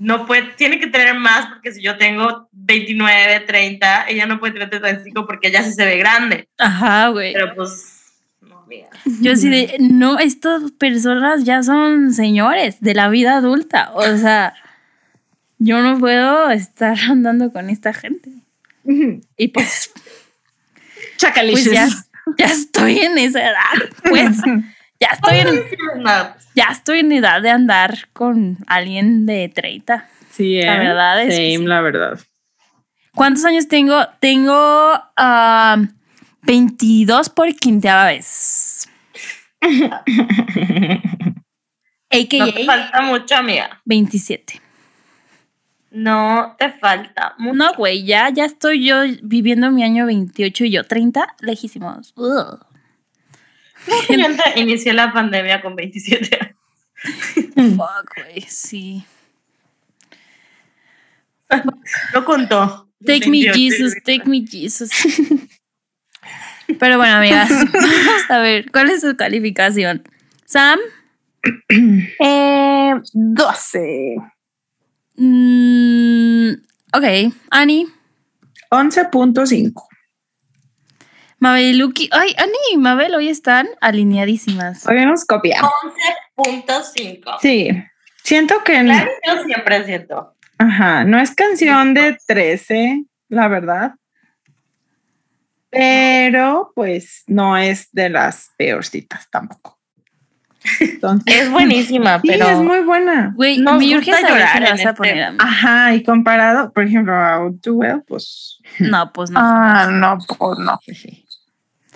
no puede, tiene que tener más porque si yo tengo 29, 30, ella no puede tener 35 porque ella sí se ve grande. Ajá, güey. Pero pues, no, amiga. Yo así de, no, estas personas ya son señores de la vida adulta. O sea, yo no puedo estar andando con esta gente. Y pues, pues Chacalicious. ya, ya estoy en esa edad. Pues ya estoy en, No, ya estoy en edad de andar con alguien de 30. Sí, ¿eh? La verdad es que Same, la verdad. ¿Cuántos años tengo? Tengo ah, 22 por quinteava vez. no te AKA falta mucho, amiga. 27. No te falta mucho. No, güey, ya, ya estoy yo viviendo mi año 28 y yo 30, lejísimos. Ugh. Inicié la pandemia con 27 años. Fuck, güey, sí. No contó. Take me 28. Jesus, take me Jesus. Pero bueno, amigas, vamos a ver, ¿cuál es su calificación? Sam, Eh, 12. mm, ok, Annie, 11.5. Mabel y Lucky. Ay, Annie y Mabel hoy están alineadísimas. Hoy nos copiamos. 11.5. Sí. Siento que Claro, yo siempre siento. ajá, no es canción de 13, la verdad. Pero pues no es de las peorcitas tampoco. Entonces, Es buenísima, sí, pero es muy buena. Güey, Nos me urge llorar vas a este- poner a mí. Ajá, y comparado, por ejemplo, a Out to Well, pues. No, pues no. Ah, no, pues no. jeje.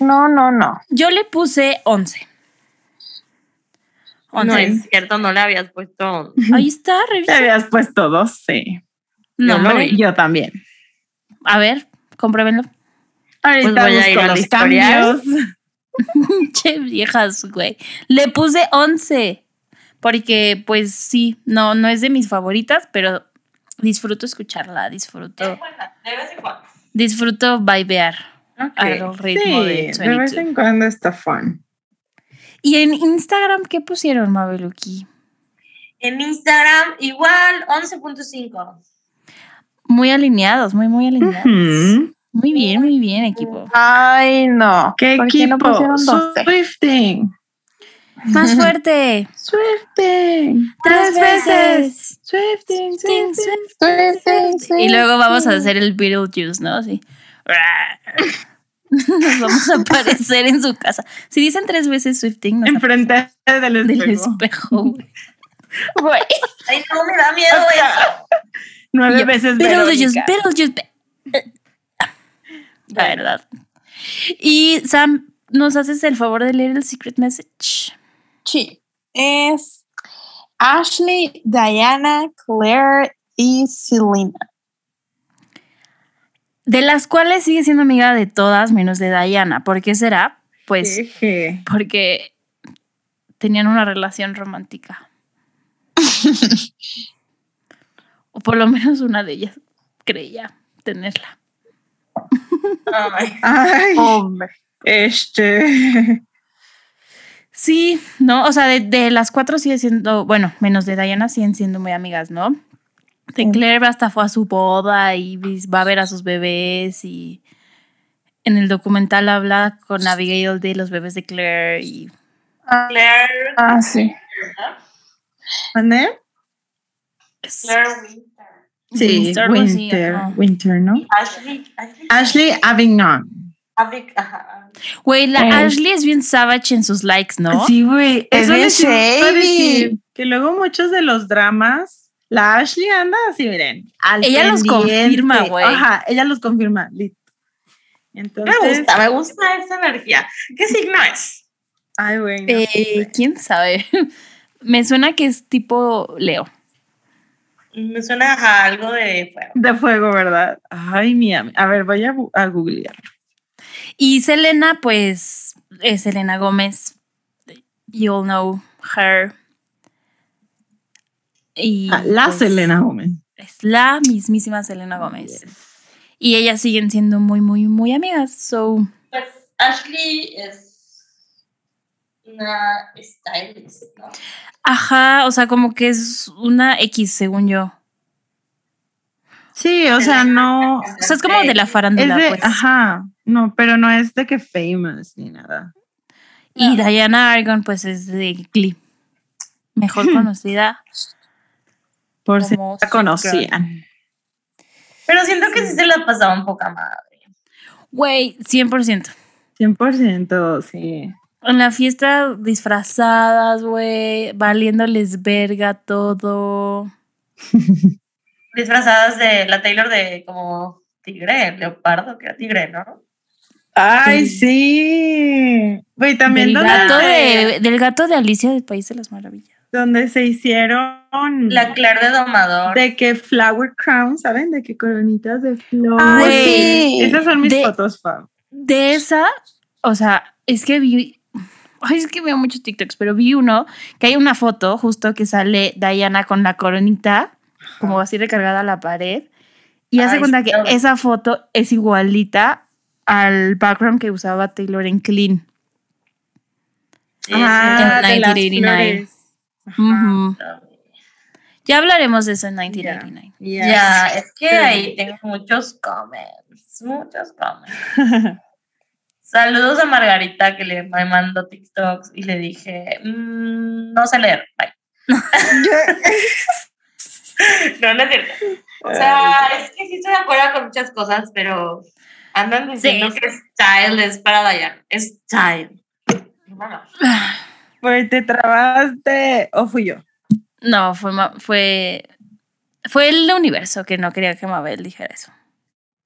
No, no, no. Yo le puse 11. no 11. es cierto, no le habías puesto. Ahí está, revisa. habías puesto 12. No, Yo. Yo también. A ver, compruébenlo. Ahorita Pues voy a ir al los cambios. che, viejas, güey. Le puse 11. Porque, pues sí, no, no es de mis favoritas, pero disfruto escucharla, disfruto, Es buena, de vez en cuando. disfruto vibear. Al ritmo de sí, de vez 22. en cuando está fun. Y en Instagram, ¿qué pusieron, Mabeluki? En Instagram, igual 11.5. Muy alineados, muy, muy alineados. Muy bien, muy bien, equipo. Ay, no. ¿Qué ¿Por qué equipo? 12? Swifting. Más fuerte. Swifting. Tres veces. Swifting, Swifting, Swifting. Sí, sí, sí. Y luego vamos a hacer el Beetlejuice, ¿no? Así. Nos vamos a aparecer en su casa. Si dicen tres veces Swifting, nos Enfrente del del espejo. espejo, güey. Güey. Ay, no, me da miedo eso. Nueve yo, veces Beetlejuice, Verónica. Beetlejuice. Be- La verdad. Y Sam, ¿nos haces el favor de leer el secret message? Sí. Es Ashley, Diana, Claire y Selena. De las cuales sigue siendo amiga de todas menos de Diana. ¿Por qué será? Pues porque tenían una relación romántica. o por lo menos una de ellas creía tenerla. Ay, Ay, Hombre. este. Sí, no, o sea, de, de las cuatro sigue siendo, bueno, menos de Diana siguen siendo muy amigas, ¿no? De. Claire hasta fue a su boda y va a ver a sus bebés y en el documental habla con Abigail de los bebés de Claire y Claire. Ah, sí. ¿Mande? Claire Winter. Sí, Winter, así, Winter, ¿no? Ashley. Ashley. Ashley Avignon. Ajá. Güey, la Eh. Ashley es bien savage en sus likes, ¿no? Sí, güey. Es bien shady. Que luego muchos de los dramas, la Ashley anda así, miren. al Ella los confirma, güey. Ajá, ella los confirma. Entonces, Me gusta, me gusta esa energía. ¿Qué signo es? Ay, güey. no Eh. ¿Quién sabe? Me suena que es tipo Leo. Me suena a algo de fuego. De fuego, ¿verdad? Ay, mi am- A ver, voy a, a googlear. Y Selena, pues, es Selena Gómez. You'll know her. Y Ah, la pues, Selena Gómez. Es la mismísima Selena Gómez. Y ellas siguen siendo muy, muy, muy amigas. So, Pues Ashley es una stylist, ¿no? ajá, o sea, como que es una X, según yo. Sí, o sea, no. O sea, es como de la farándula, de. pues. Ajá. No, pero no es de que famous ni nada. Y Diana Argon, pues, es de Glee. Mejor conocida. Por si no la conocían. Pero siento que sí se la pasaba un poco madre. Güey, 100%. 100%, sí. En la fiesta disfrazadas, güey, valiéndoles verga todo. Disfrazadas de la Taylor de como tigre, leopardo, que era tigre, ¿no? Ay, Sí. sí. Güey, también Del donde, gato de, del gato de Alicia del País de las Maravillas. donde se hicieron La Claire de domador. de que flower crown, ¿saben? De que coronitas de flor. Ay, sí. Esas son mis de- fotos, Fab. De esa, o sea, es que vi. Ay, es que veo muchos TikToks, pero vi uno que hay una foto justo que sale Diana con la coronita, como así recargada a la pared. Y hace cuenta sí, que claro. esa foto es igualita al background que usaba Taylor en Clean. Sí, Ah, En de las 1989. flores. Ajá. Ujú. sí. Ya hablaremos de eso en 1989. Ya. Ya, es que Sí. ahí tengo muchos comments, muchos comments. Saludos a Margarita que le me mandó TikToks y le dije, "Mm, no sé leer, bye. no, no es cierto. O sea, es que sí estoy de acuerdo con muchas cosas, pero andan diciendo Sí. que style es para Diana. Es style. Bueno, Pues te trabaste, o fui yo. No, fue, ma- fue, fue el universo que no quería que Mabel dijera eso.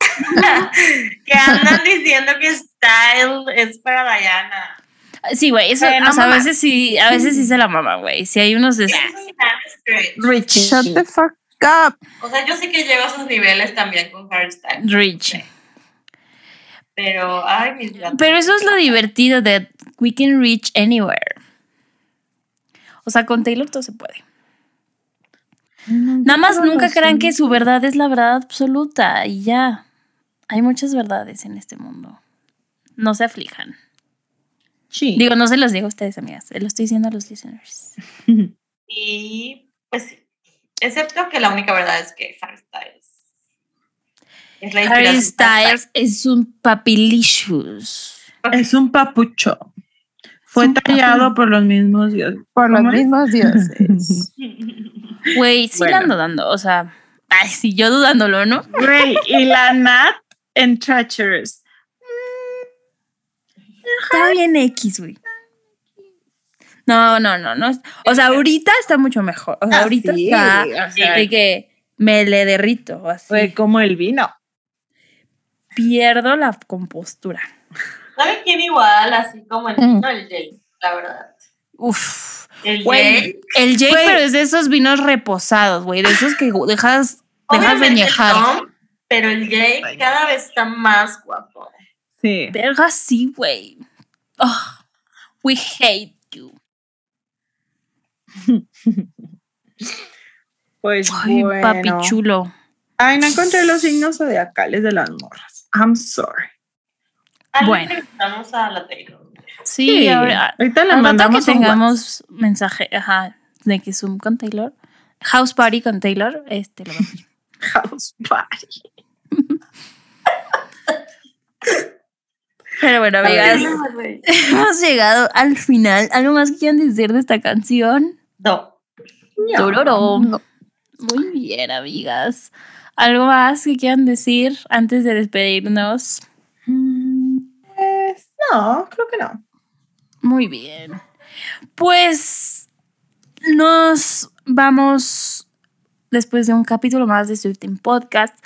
que andan diciendo que style es para Diana. Sí, güey, eso o sea, a veces sí, a veces sí se la mama, güey. Si hay unos de Eso es straight. Rich. Shut the fuck up. O sea, yo sé que llego a esos niveles también con hairstyle, Rich. pero ay, mis gatos. Pero eso es lo divertido de We Can Reach Anywhere. O sea, con Taylor todo se puede. Nada más nunca crean que su verdad es la verdad absoluta y ya. Hay muchas verdades en este mundo. No se aflijan. Sí. Digo, no se los digo a ustedes, amigas. Se lo estoy diciendo a los listeners. Y pues sí. Excepto que la única verdad es que Harry Styles es la Harry Styles es un papilicious. es un papucho. Fue tallado por los mismos dioses. Por los mismos dioses. Güey, sí Bueno. la ando dando. O sea, ay, sí, yo dudándolo, ¿no? Güey, y la Nat en Treacherous. Está bien X, güey. No, no, no, no. O sea, ahorita está mucho mejor. O sea, Ah, ahorita sí, está o sea, de que me le derrito, así. Fue como el vino. Pierdo la compostura. ¿Sabe quién igual? Así como el Mm. vino, el Jay, la verdad. Uf. El Jay. el Jake, pero es de esos vinos reposados, güey. De esos que dejas, dejas de ñejar. Pero el Jay cada vez está más guapo. Sí. Verga, sí, güey. Oh, we hate you. Pues Ay, bueno. papi chulo. Ay, no encontré los signos zodiacales de las morras. I'm sorry. Bueno. Vamos a la Taylor. Sí, ahora. ahorita le Al rato mandamos que un tengamos mensaje, ajá, de que Zoom con Taylor, House Party con Taylor, este lo vamos. WhatsApp. House party. Pero bueno, amigas, hemos llegado al final. ¿Algo más que quieran decir de esta canción? No. Tororo. Muy bien, amigas. ¿Algo más que quieran decir antes de despedirnos? Mm, No, creo que no. Muy bien. Pues nos vamos después de un capítulo más de Swifting Podcast.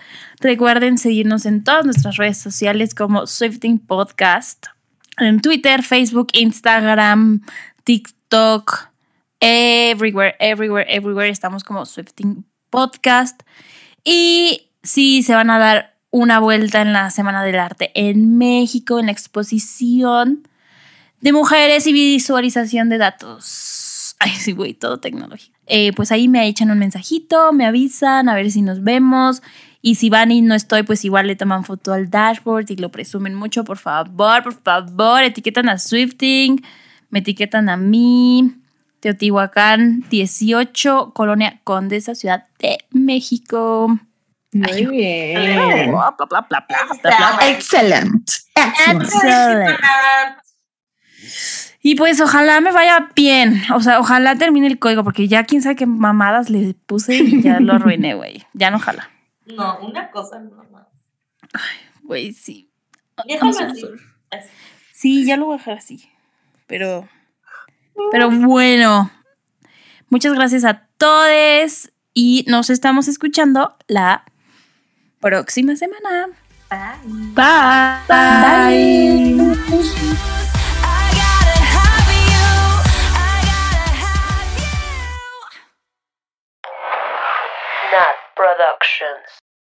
Recuerden seguirnos en todas nuestras redes sociales como Swifting Podcast. En Twitter, Facebook, Instagram, TikTok, everywhere, everywhere, everywhere. Estamos como Swifting Podcast. Y si se van a dar una vuelta en la Semana del Arte en México, en la exposición de mujeres y visualización de datos. Ay, sí, güey, todo tecnología. Eh, pues ahí me echan un mensajito, me avisan a ver si nos vemos. Y si van y no estoy, pues igual le toman foto al dashboard y lo presumen mucho, por favor, por favor. Etiquetan a Swifting, me etiquetan a mí. Teotihuacán 18, Colonia Condesa, Ciudad de México. Muy Ay, bien. Bla, bla. Excellent. Excellent. Y pues ojalá me vaya bien. O sea, ojalá termine el código, porque ya quién sabe qué mamadas le puse y ya lo arruiné, güey. Ya no ojalá. No, una cosa no más. Güey, sí. So así. Así. Sí, ya lo voy a dejar así. Pero. Pero bueno. Muchas gracias a todos. Y nos estamos escuchando la próxima semana. Bye. Bye. Bye. Nat Productions.